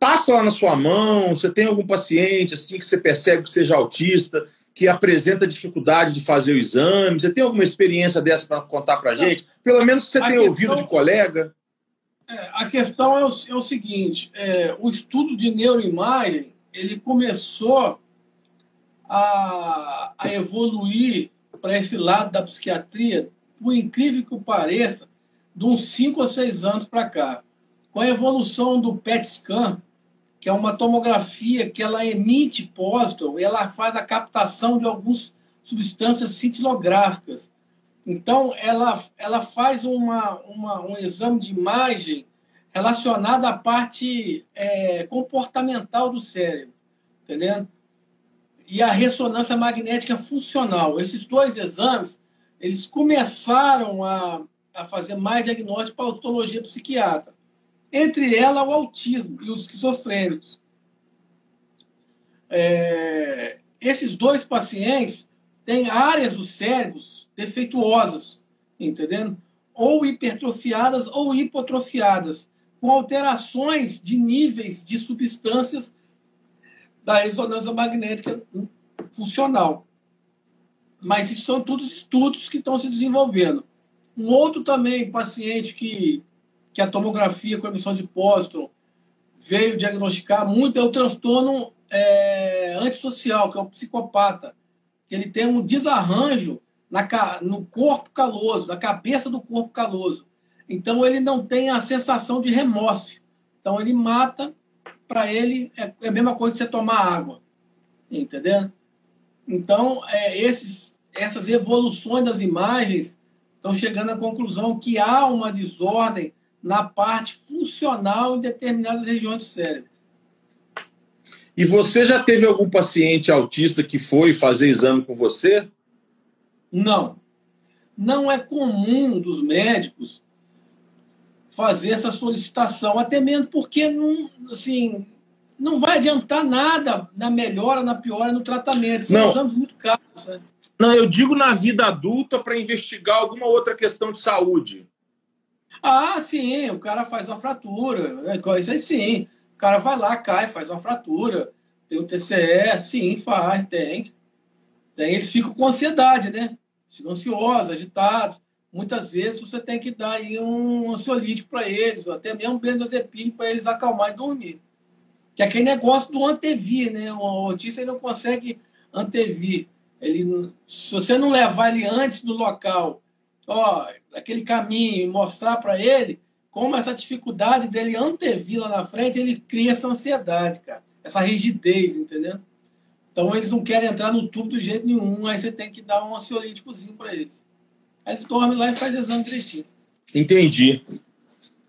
passa lá na sua mão, você tem algum paciente assim que você percebe que seja autista, que apresenta dificuldade de fazer o exame? Você tem alguma experiência dessa para contar para a gente? Pelo menos você a tem questão, ouvido de colega? É, a questão é o, é o seguinte: é, o estudo de neuroimagem ele começou a, a evoluir para esse lado da psiquiatria por incrível que pareça, de uns 5 ou 6 anos para cá. Com a evolução do PET scan, que é uma tomografia que ela emite pósito, ela faz a captação de algumas substâncias cintilográficas. Então, ela, ela faz uma, uma, um exame de imagem relacionado à parte é, comportamental do cérebro, entendendo? E a ressonância magnética funcional. Esses dois exames eles começaram a, a fazer mais diagnóstico para a autotologia psiquiatra. Entre ela, o autismo e os esquizofrênicos. É, esses dois pacientes têm áreas dos cérebros defeituosas, entendendo? Ou hipertrofiadas ou hipotrofiadas, com alterações de níveis de substâncias da ressonância magnética funcional. Mas isso são todos estudos que estão se desenvolvendo. Um outro também paciente que, que a tomografia com emissão de pósitron veio diagnosticar muito é o transtorno é, antissocial, que é o psicopata, que ele tem um desarranjo na, no corpo caloso, na cabeça do corpo caloso. Então ele não tem a sensação de remorso. Então ele mata, para ele é, é a mesma coisa que você tomar água. Entendeu? Então, é, esses, essas evoluções das imagens estão chegando à conclusão que há uma desordem na parte funcional em determinadas regiões do cérebro. E você já teve algum paciente autista que foi fazer exame com você? Não. Não é comum dos médicos fazer essa solicitação, até mesmo porque não, assim, não vai adiantar nada na melhora, na piora, no tratamento. São não. exames muito caros. Né? Não, eu digo na vida adulta para investigar alguma outra questão de saúde. Ah, sim, o cara faz uma fratura. É, isso aí sim. O cara vai lá, cai, faz uma fratura. Tem o TCE, sim, faz, tem. Tem, eles ficam com ansiedade, né? Ficam ansiosos, agitados. Muitas vezes você tem que dar aí um ansiolítico para eles, ou até mesmo um benzodiazepine para eles acalmar e dormir. Que é aquele negócio do antevir, né? O autista ele não consegue antevir. Ele, se você não levar ele antes do local, ó, aquele caminho e mostrar para ele como essa dificuldade dele antevir lá na frente, ele cria essa ansiedade, cara. Essa rigidez, entendeu? Então eles não querem entrar no tubo do jeito nenhum, aí você tem que dar um ansiolíticozinho para eles. Aí eles dormem lá e faz exame direitinho. Entendi.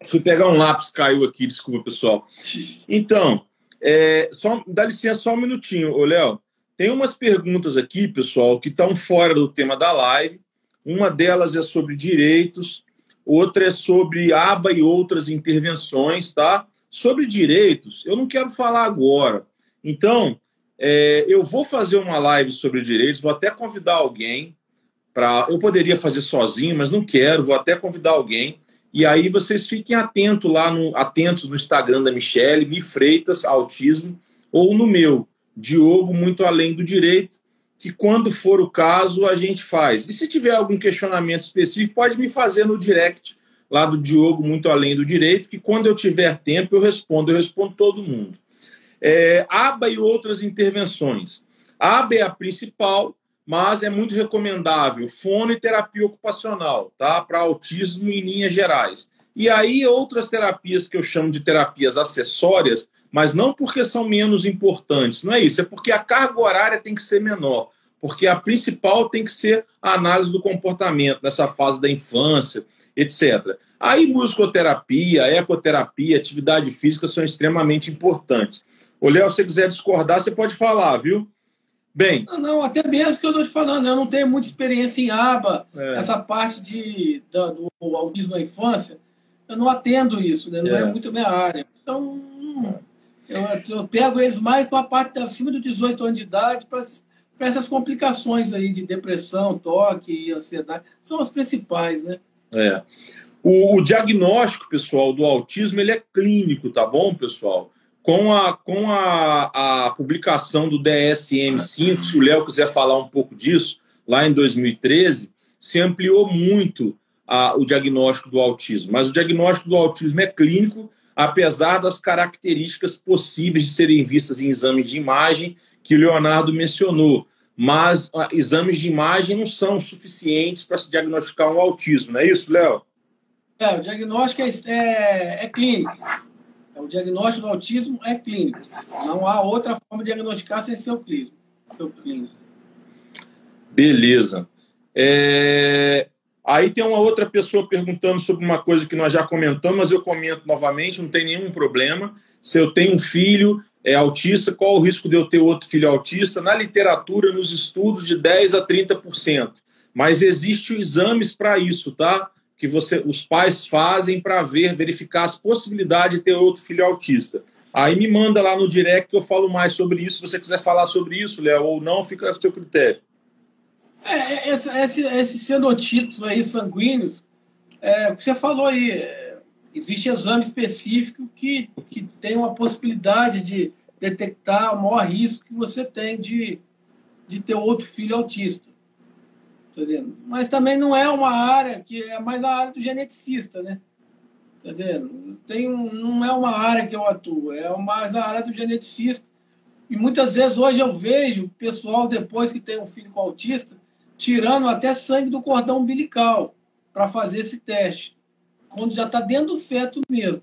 Fui pegar um lápis, caiu aqui, desculpa, pessoal. Então, é, só, dá licença só um minutinho, ô Léo. Tem umas perguntas aqui, pessoal, que estão fora do tema da live. Uma delas é sobre direitos, outra é sobre aba e outras intervenções, tá? Sobre direitos, eu não quero falar agora. Então, é, eu vou fazer uma live sobre direitos, vou até convidar alguém para. Eu poderia fazer sozinho, mas não quero, vou até convidar alguém e aí vocês fiquem atentos lá no, atentos no Instagram da Michelle, Mi Freitas Autismo, ou no meu, Diogo Muito Além do Direito, que quando for o caso a gente faz. E se tiver algum questionamento específico, pode me fazer no direct lá do Diogo Muito Além do Direito, que quando eu tiver tempo eu respondo, eu respondo todo mundo. É, aba e outras intervenções. Aba é a principal, mas é muito recomendável fono e terapia ocupacional, tá? Para autismo em linhas gerais. E aí outras terapias que eu chamo de terapias acessórias, mas não porque são menos importantes, não é isso, é porque a carga horária tem que ser menor. porque a principal tem que ser a análise do comportamento nessa fase da infância, etc. Aí, musicoterapia, ecoterapia, atividade física são extremamente importantes. Ô, Léo, se você quiser discordar, você pode falar, viu? Bem. Não, não, até mesmo que eu estou te falando, eu não tenho muita experiência em aba, é. essa parte de, da, do autismo na infância, eu não atendo isso, né? não é, é muito minha área. Então, eu, eu, pego eles mais com a parte acima de 18 anos de idade para essas complicações aí de depressão, toque e ansiedade. São as principais, né? É. O, o, diagnóstico, pessoal, do autismo, ele é clínico, tá bom, pessoal? Com a, com a, a publicação do DSM-5, se o Léo quiser falar um pouco disso, lá em 2013, se ampliou muito a, o diagnóstico do autismo. Mas o diagnóstico do autismo é clínico, apesar das características possíveis de serem vistas em exames de imagem que o Leonardo mencionou. Mas a, exames de imagem não são suficientes para se diagnosticar um autismo, não é isso, Léo? É, o diagnóstico é, é, é clínico. É, o diagnóstico do autismo é clínico. Não há outra forma de diagnosticar sem ser o clínico. Beleza. É... Aí tem uma outra pessoa perguntando sobre uma coisa que nós já comentamos, mas eu comento novamente, não tem nenhum problema. Se eu tenho um filho é autista, qual o risco de eu ter outro filho autista? Na literatura, nos estudos, de 10% a 30%. Mas existem exames para isso, tá? que você, os pais fazem para ver, verificar as possibilidades de ter outro filho autista. Aí me manda lá no direct que eu falo mais sobre isso. Se você quiser falar sobre isso, Léo, ou não, fica a seu critério. É, esse, esse, esses fenotipos aí sanguíneos, é, você falou aí, é, existe exame específico que, que tem uma possibilidade de detectar o maior risco que você tem de, de ter outro filho autista entendendo? Mas também não é uma área que é mais a área do geneticista, né? Entendendo? Tem um, não é uma área que eu atuo, é mais a área do geneticista. E muitas vezes hoje eu vejo o pessoal, depois que tem um filho com autista, tirando até sangue do cordão umbilical para fazer esse teste. Quando já está dentro do feto mesmo.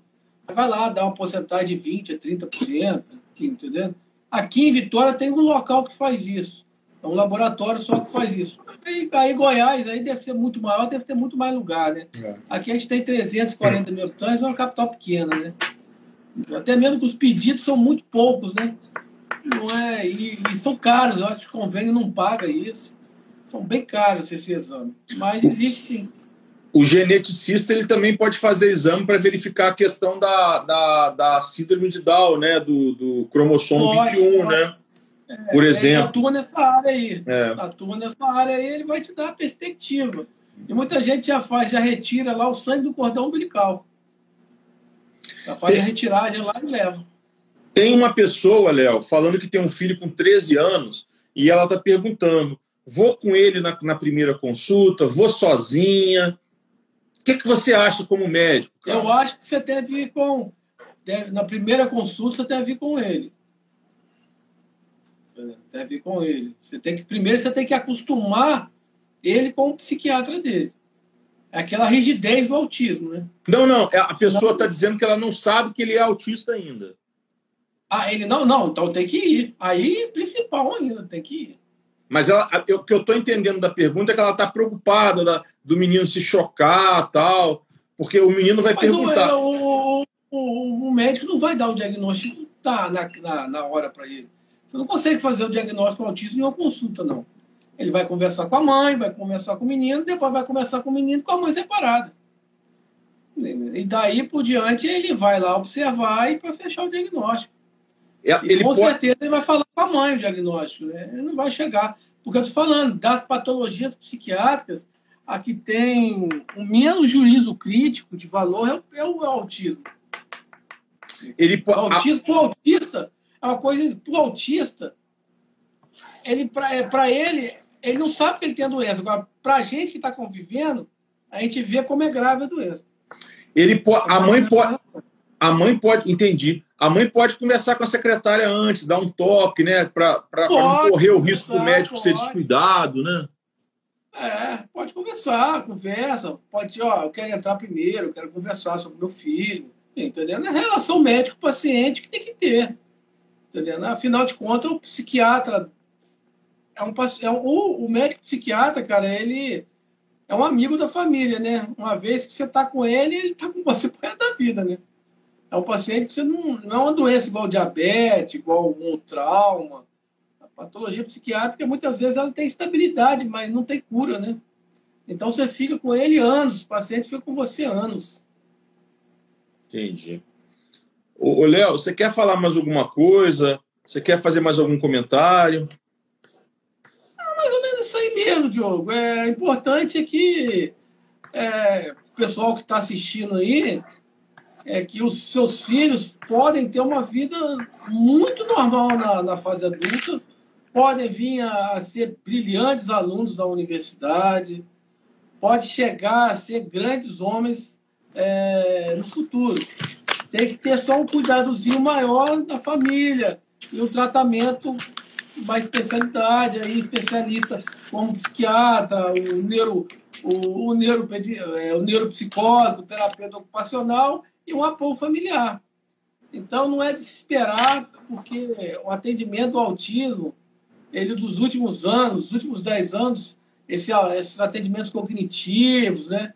Vai lá, dá uma porcentagem de 20% a 30%, entendeu? Aqui em Vitória tem um local que faz isso. É um laboratório só que faz isso. Aí, aí Goiás aí deve ser muito maior, deve ter muito mais lugar, né? É. Aqui a gente tem 340 mil habitantes, é uma capital pequena, né? Até mesmo que os pedidos são muito poucos, né? Não é, e, e são caros, eu acho que o convênio não paga isso. São bem caros esse exame. Mas existe sim. O geneticista ele também pode fazer exame para verificar a questão da, da, da síndrome de Down, né? Do, do cromossomo pode, 21, pode. né? É, Por exemplo. Ele atua nessa área aí. É. Atua nessa área aí, ele vai te dar a perspectiva. E muita gente já faz, já retira lá o sangue do cordão umbilical. Já faz tem, a retiragem lá e leva. Tem uma pessoa, Léo, falando que tem um filho com 13 anos e ela está perguntando: vou com ele na, na, primeira consulta, vou sozinha. O que, que você acha como médico? Cara? Eu acho que você deve ir com. Deve, na primeira consulta, você deve ir com ele tem a ver com ele. Você tem que primeiro você tem que acostumar ele com o psiquiatra dele. É aquela rigidez do autismo, né? Não, não. É, a pessoa está dizendo que ela não sabe que ele é autista ainda. Ah, ele não, não. Então tem que ir. Aí, principal ainda, tem que ir. Mas ela, o que eu estou entendendo da pergunta é que ela está preocupada da, do menino se chocar tal, porque o menino vai Mas perguntar. O, o, o, o, médico não vai dar o diagnóstico tá, na, na, na hora para ele. Você não consegue fazer o diagnóstico do autismo em uma consulta, não. Ele vai conversar com a mãe, vai conversar com o menino, depois vai conversar com o menino com a mãe separada. E daí por diante ele vai lá observar e para fechar o diagnóstico. É, ele com pode... certeza ele vai falar com a mãe o diagnóstico, né? Ele não vai chegar. Porque eu estou falando das patologias psiquiátricas, a que tem o menos juízo crítico de valor é o, é o autismo. Ele o autismo, a... o autista, é uma coisa para o autista, ele para é, ele, ele não sabe que ele tem a doença. Agora, para a gente que está convivendo, a gente vê como é grave a doença. Ele po a mãe pode. A mãe pode, entendi. A mãe pode conversar com a secretária antes, dar um toque, né? Para não correr o risco do médico pode. ser descuidado, né? É, pode conversar, conversa. Pode, ó, eu quero entrar primeiro, eu quero conversar sobre meu filho. Entendeu? É relação médico-paciente que tem que ter. Entendeu? Afinal de contas, o psiquiatra é um, é um o, o médico psiquiatra, cara, ele é um amigo da família, né? Uma vez que você está com ele, ele está com você por resto da vida, né? É um paciente que você não, não é uma doença igual diabetes, igual algum trauma. A patologia psiquiátrica, muitas vezes, ela tem estabilidade, mas não tem cura, né? Então você fica com ele anos, o paciente fica com você anos. Entendi. Ô, Léo, você quer falar mais alguma coisa? Você quer fazer mais algum comentário? Ah, mais ou menos isso aí mesmo, Diogo. É importante que é, o pessoal que está assistindo aí é que os seus filhos podem ter uma vida muito normal na, na fase adulta, podem vir a, a ser brilhantes alunos da universidade, pode chegar a ser grandes homens é, no futuro. Tem que ter só um cuidadozinho maior da família e um tratamento mais especialidade, aí especialista como psiquiatra, o neuro, o, o, é, o neuropsicólogo, terapeuta ocupacional e um apoio familiar. Então, não é de se esperar, porque o atendimento do autismo, ele dos últimos anos, dos últimos 10 anos, esse, esses atendimentos cognitivos, né?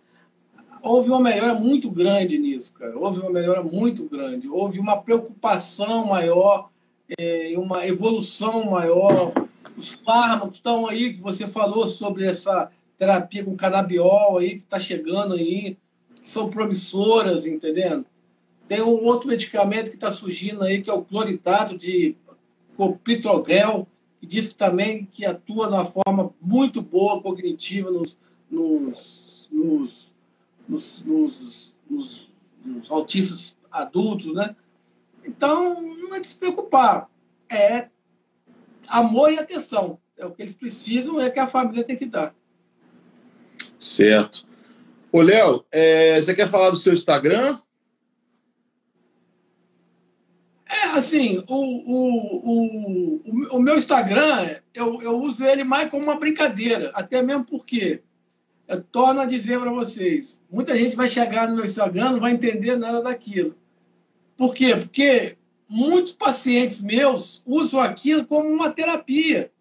Houve uma melhora muito grande nisso, cara. Houve uma melhora muito grande. Houve uma preocupação maior, é, uma evolução maior. Os fármacos estão aí, que você falou sobre essa terapia com canabiol aí, que está chegando aí são promissoras, entendendo? Tem um outro medicamento que está surgindo aí, que é o cloritato de copitrogel, que diz que também que atua de uma forma muito boa cognitiva nos, nos, nos, nos, nos autistas adultos, né? Então, não é de se preocupar. É amor e atenção. É o que eles precisam, é que a família tem que dar. Certo. Ô, Léo, é, você quer falar do seu Instagram? É, assim, o, o, o, o meu Instagram, eu, eu uso ele mais como uma brincadeira, até mesmo porque, eu torno a dizer para vocês, muita gente vai chegar no meu Instagram não vai entender nada daquilo. Por quê? Porque muitos pacientes meus usam aquilo como uma terapia,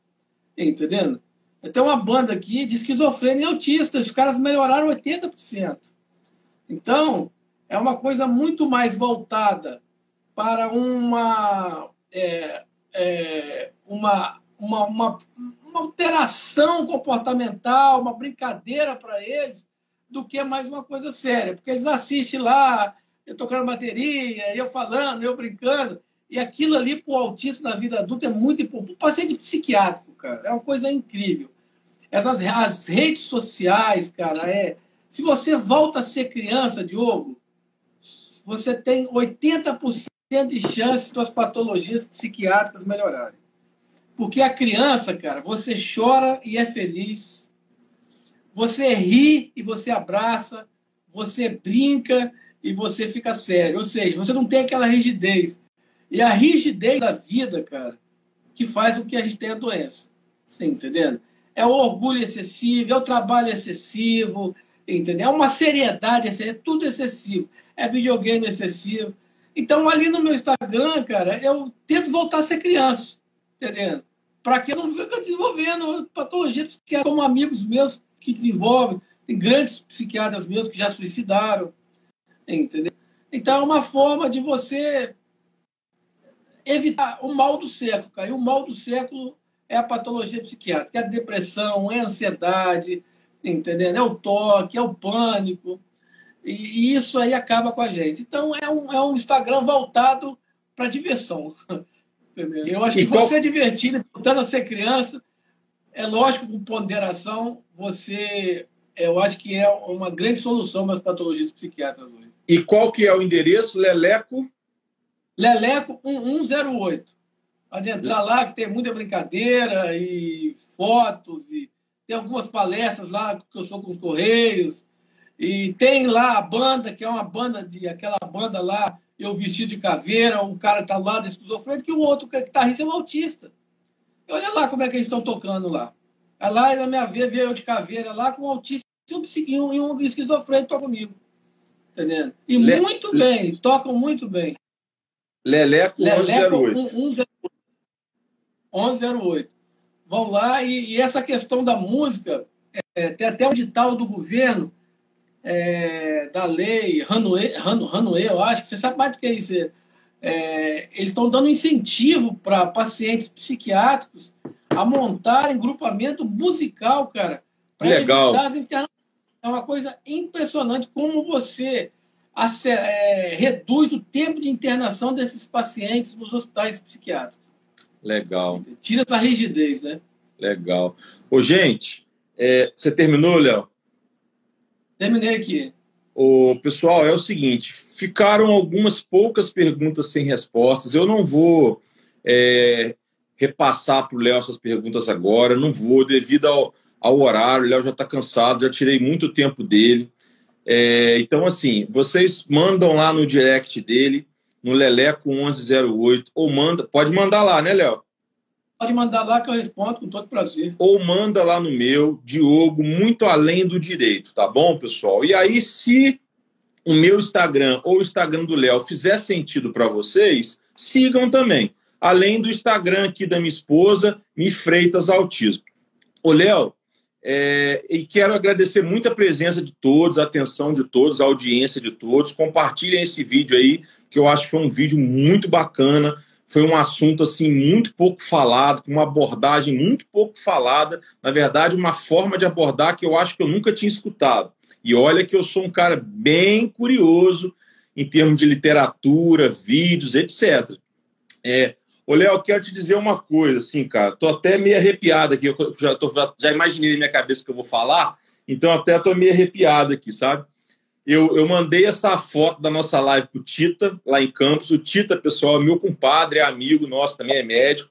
entendendo? Eu tenho uma banda aqui de esquizofrenia e autistas, os caras melhoraram 80%. Então, é uma coisa muito mais voltada para uma, é, é, uma, uma, uma, uma alteração comportamental, uma brincadeira para eles, do que mais uma coisa séria. Porque eles assistem lá, eu tocando bateria, eu falando, eu brincando, e aquilo ali para o autista na vida adulta é muito importante. O paciente psiquiátrico, cara, é uma coisa incrível. Essas as redes sociais, cara, é. Se você volta a ser criança, Diogo, você tem 80% de chance de suas patologias psiquiátricas melhorarem. Porque a criança, cara, você chora e é feliz. Você ri e você abraça. Você brinca e você fica sério. Ou seja, você não tem aquela rigidez. E a rigidez da vida, cara, que faz com que a gente tenha doença. Tá entendendo? É o orgulho excessivo, é o trabalho excessivo, entendeu? É uma seriedade excessiva, é tudo excessivo. É videogame excessivo. Então, ali no meu Instagram, cara, eu tento voltar a ser criança, entendendo? Para que eu não fique desenvolvendo patologia psiquiátrica, como amigos meus que desenvolvem, tem grandes psiquiatras meus que já suicidaram, entendeu? Então, é uma forma de você evitar o mal do século, cara. E o mal do século é a patologia psiquiátrica, é a depressão, é a ansiedade, entendendo? É o toque, é o pânico. E, isso aí acaba com a gente. Então, é um, é um Instagram voltado para diversão. Entendeu? Eu acho que qual... você divertindo, voltando a ser criança, é lógico, com ponderação, você. Eu acho que é uma grande solução para as patologias psiquiátricas hoje. E qual que é o endereço? Leleco? Leleco 1108. Pode entrar lá, que tem muita brincadeira e fotos, e tem algumas palestras lá que eu sou com os Correios. E tem lá a banda, que é uma banda de aquela banda lá, eu vestido de caveira, um cara tá lá esquizofrênico, que o outro que tá é um autista. E olha lá como é que eles estão tocando lá. Aí lá na minha vez, veio eu de caveira lá com um autista e um, e um esquizofrênico toca comigo. Entendendo? E Le... muito bem, tocam muito bem. Leleco, Leleco 108. 1108. vão lá. E, e essa questão da música, é, tem até um edital do governo, é, da lei Ranue, Ranue, eu acho que você sabe mais do que é isso. É, eles estão dando incentivo para pacientes psiquiátricos a montarem grupamento musical, cara. Legal. É uma coisa impressionante como você é, reduz o tempo de internação desses pacientes nos hospitais psiquiátricos. Legal. Tira essa rigidez, né? Legal. Ô, gente, é, você terminou, Léo? Terminei aqui. O pessoal, é o seguinte: ficaram algumas poucas perguntas sem respostas. Eu não vou é, repassar para o Léo essas perguntas agora, não vou, devido ao, ao horário. O Léo já está cansado, já tirei muito tempo dele. É, então, assim, vocês mandam lá no direct dele, no Leleco 1108, ou manda, pode mandar lá, né, Léo? Pode mandar lá que eu respondo com todo prazer. Ou manda lá no meu, Diogo, muito além do direito, tá bom, pessoal? E aí, se o meu Instagram ou o Instagram do Léo fizer sentido para vocês, sigam também. Além do Instagram aqui da minha esposa, Mi Freitas Autismo. Ô, Léo, é, e quero agradecer muito a presença de todos, a atenção de todos, a audiência de todos. Compartilhem esse vídeo aí, que eu acho que foi um vídeo muito bacana foi um assunto assim muito pouco falado, com uma abordagem muito pouco falada, na verdade, uma forma de abordar que eu acho que eu nunca tinha escutado. E olha que eu sou um cara bem curioso em termos de literatura, vídeos, etc. É, Ô, Léo, quero te dizer uma coisa, assim, cara, tô até meio arrepiado aqui, eu já, tô, já imaginei na minha cabeça que eu vou falar, então até tô meio arrepiado aqui, sabe? Eu, eu mandei essa foto da nossa live pro Tita, lá em Campos. O Tita, pessoal, é meu compadre, é amigo nosso, também é médico.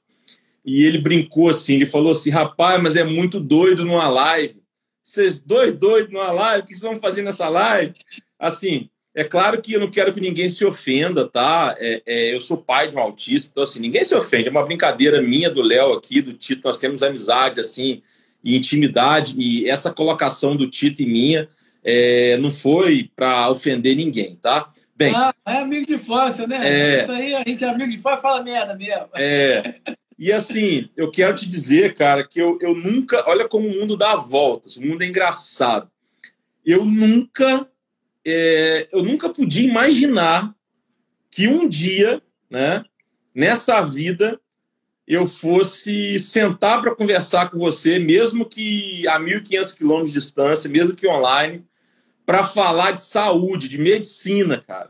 E ele brincou assim, ele falou assim, rapaz, mas é muito doido numa live. Vocês dois doidos numa live, o que vocês vão fazer nessa live? Assim, é claro que eu não quero que ninguém se ofenda, tá? É, é, eu sou pai de um autista, então assim, ninguém se ofende. É uma brincadeira minha, do Léo aqui, do Tito. Nós temos amizade, assim, e intimidade. E essa colocação do Tito e minha é, não foi para ofender ninguém, tá? Bem, ah, é amigo de infância, né? É... Isso aí, a gente é amigo de infância, fala merda mesmo. É. E assim, eu quero te dizer, cara, que eu, eu nunca. Olha como o mundo dá voltas, o mundo é engraçado. Eu nunca. É, eu nunca podia imaginar que um dia, né, nessa vida, eu fosse sentar para conversar com você, mesmo que a 1.500 quilômetros de distância, mesmo que online, para falar de saúde, de medicina, cara.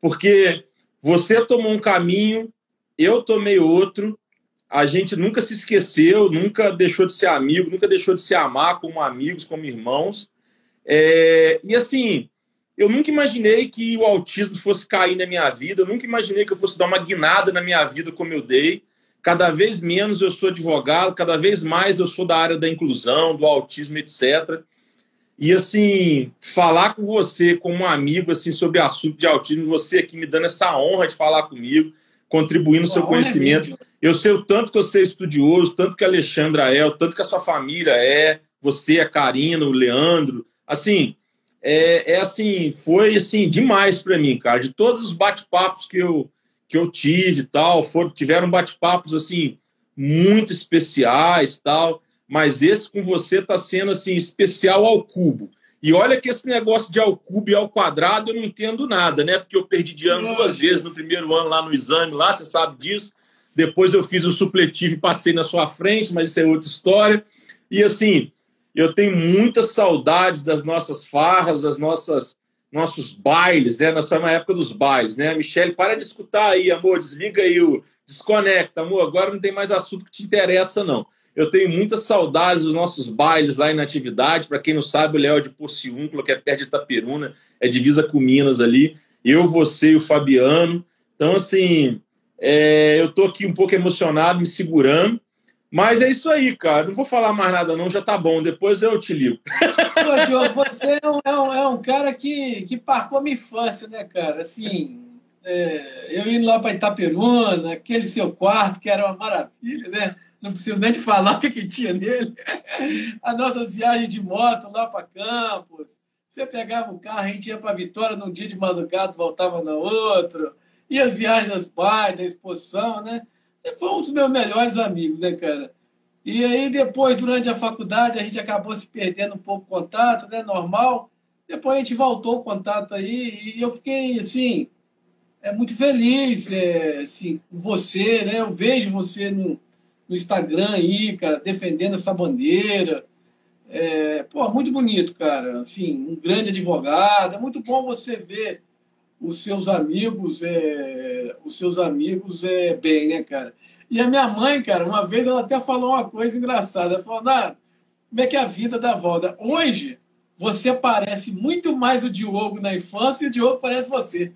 Porque você tomou um caminho, eu tomei outro, a gente nunca se esqueceu, nunca deixou de ser amigo, nunca deixou de se amar como amigos, como irmãos. É... e assim, eu nunca imaginei que o autismo fosse cair na minha vida, eu nunca imaginei que eu fosse dar uma guinada na minha vida como eu dei. Cada vez menos eu sou advogado, cada vez mais eu sou da área da inclusão, do autismo, etc. E assim, falar com você como um amigo assim sobre assunto de autismo, você aqui me dando essa honra de falar comigo, contribuindo o seu conhecimento. eu sei o tanto que você é estudioso, tanto que a Alexandra é, o tanto que a sua família é, você, a Karina, o Leandro. Assim, é, é assim, foi assim demais para mim, cara. De todos os bate-papos que eu que eu tive, tal, foram tiveram bate-papos assim muito especiais, tal mas esse com você está sendo assim especial ao cubo. E olha que esse negócio de ao cubo e ao quadrado eu não entendo nada, né? Porque eu perdi de ano duas vezes no primeiro ano lá no exame, lá, você sabe disso. Depois eu fiz o supletivo e passei na sua frente, mas isso é outra história. E assim, eu tenho muitas saudades das nossas farras, das nossas nossos bailes, né? Nós estamos na época dos bailes, né? Michele, para de escutar aí, amor, desliga aí o desconecta, amor. Agora não tem mais assunto que te interessa, não. Eu tenho muitas saudades dos nossos bailes lá em atividade. Para quem não sabe, o Léo é de Porciúncula, que é perto de Itaperuna, é divisa com Minas ali. Eu, você e o Fabiano. Então, assim, é, eu estou aqui um pouco emocionado, me segurando. Mas é isso aí, cara. Não vou falar mais nada, não, já tá bom. Depois eu te ligo. Pô, Diogo, você é um, é um, é um, cara que, que marcou a minha infância, né, cara? Assim, é, eu indo lá para Itaperuna, aquele seu quarto, que era uma maravilha, né? não preciso nem de falar o que, que tinha nele. As nossas viagens de moto lá para Campos. Você pegava o carro, a gente ia para Vitória num dia de madrugada, voltava no outro. E as viagens das pais, da exposição, né? Foi um dos meus melhores amigos, né, cara? E aí, depois, durante a faculdade, a gente acabou se perdendo um pouco o contato, né? Normal. Depois a gente voltou o contato aí e eu fiquei, assim, é muito feliz é, assim, com você, né? Eu vejo você no, no Instagram aí, cara, defendendo essa bandeira. É, pô, muito bonito, cara. Assim, um grande advogado. É muito bom você ver os seus amigos, é, os seus amigos é, bem, né, cara? E a minha mãe, cara, uma vez ela até falou uma coisa engraçada. Ela falou, Nada, como é que é a vida da Volta? Hoje, você parece muito mais o Diogo na infância e o Diogo parece você.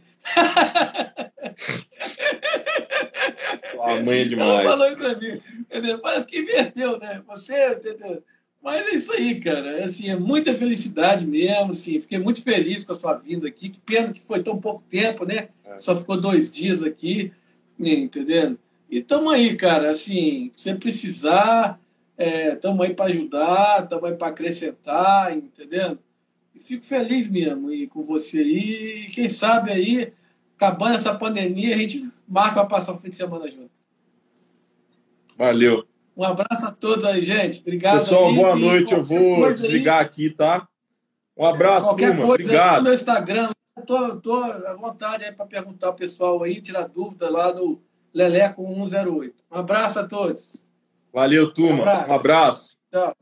A mãe é demais. Ela falou isso pra mim. Entendeu? Parece que inverteu, né? Você, entendeu? Mas é isso aí, cara. É, assim, é muita felicidade mesmo. Assim, fiquei muito feliz com a sua vinda aqui. Que pena que foi tão pouco tempo, né? É. Só ficou dois dias aqui, entendendo? E estamos aí, cara. Assim, se precisar, estamos é, aí para ajudar, estamos aí para acrescentar, entendendo? E fico feliz mesmo e com você aí. E quem sabe aí, acabando essa pandemia, a gente marca para passar o fim de semana junto. Valeu. Um abraço a todos aí, gente. Obrigado. Pessoal, aí, boa noite. Eu vou desligar aí. aqui, tá? Um abraço, Qualquer turma. Coisa Obrigado. no meu Instagram. Tô, tô à vontade aí para perguntar pessoal aí, tirar dúvida lá no Leleco 108. Um abraço a todos. Valeu, turma. Um abraço. Um abraço. Tchau.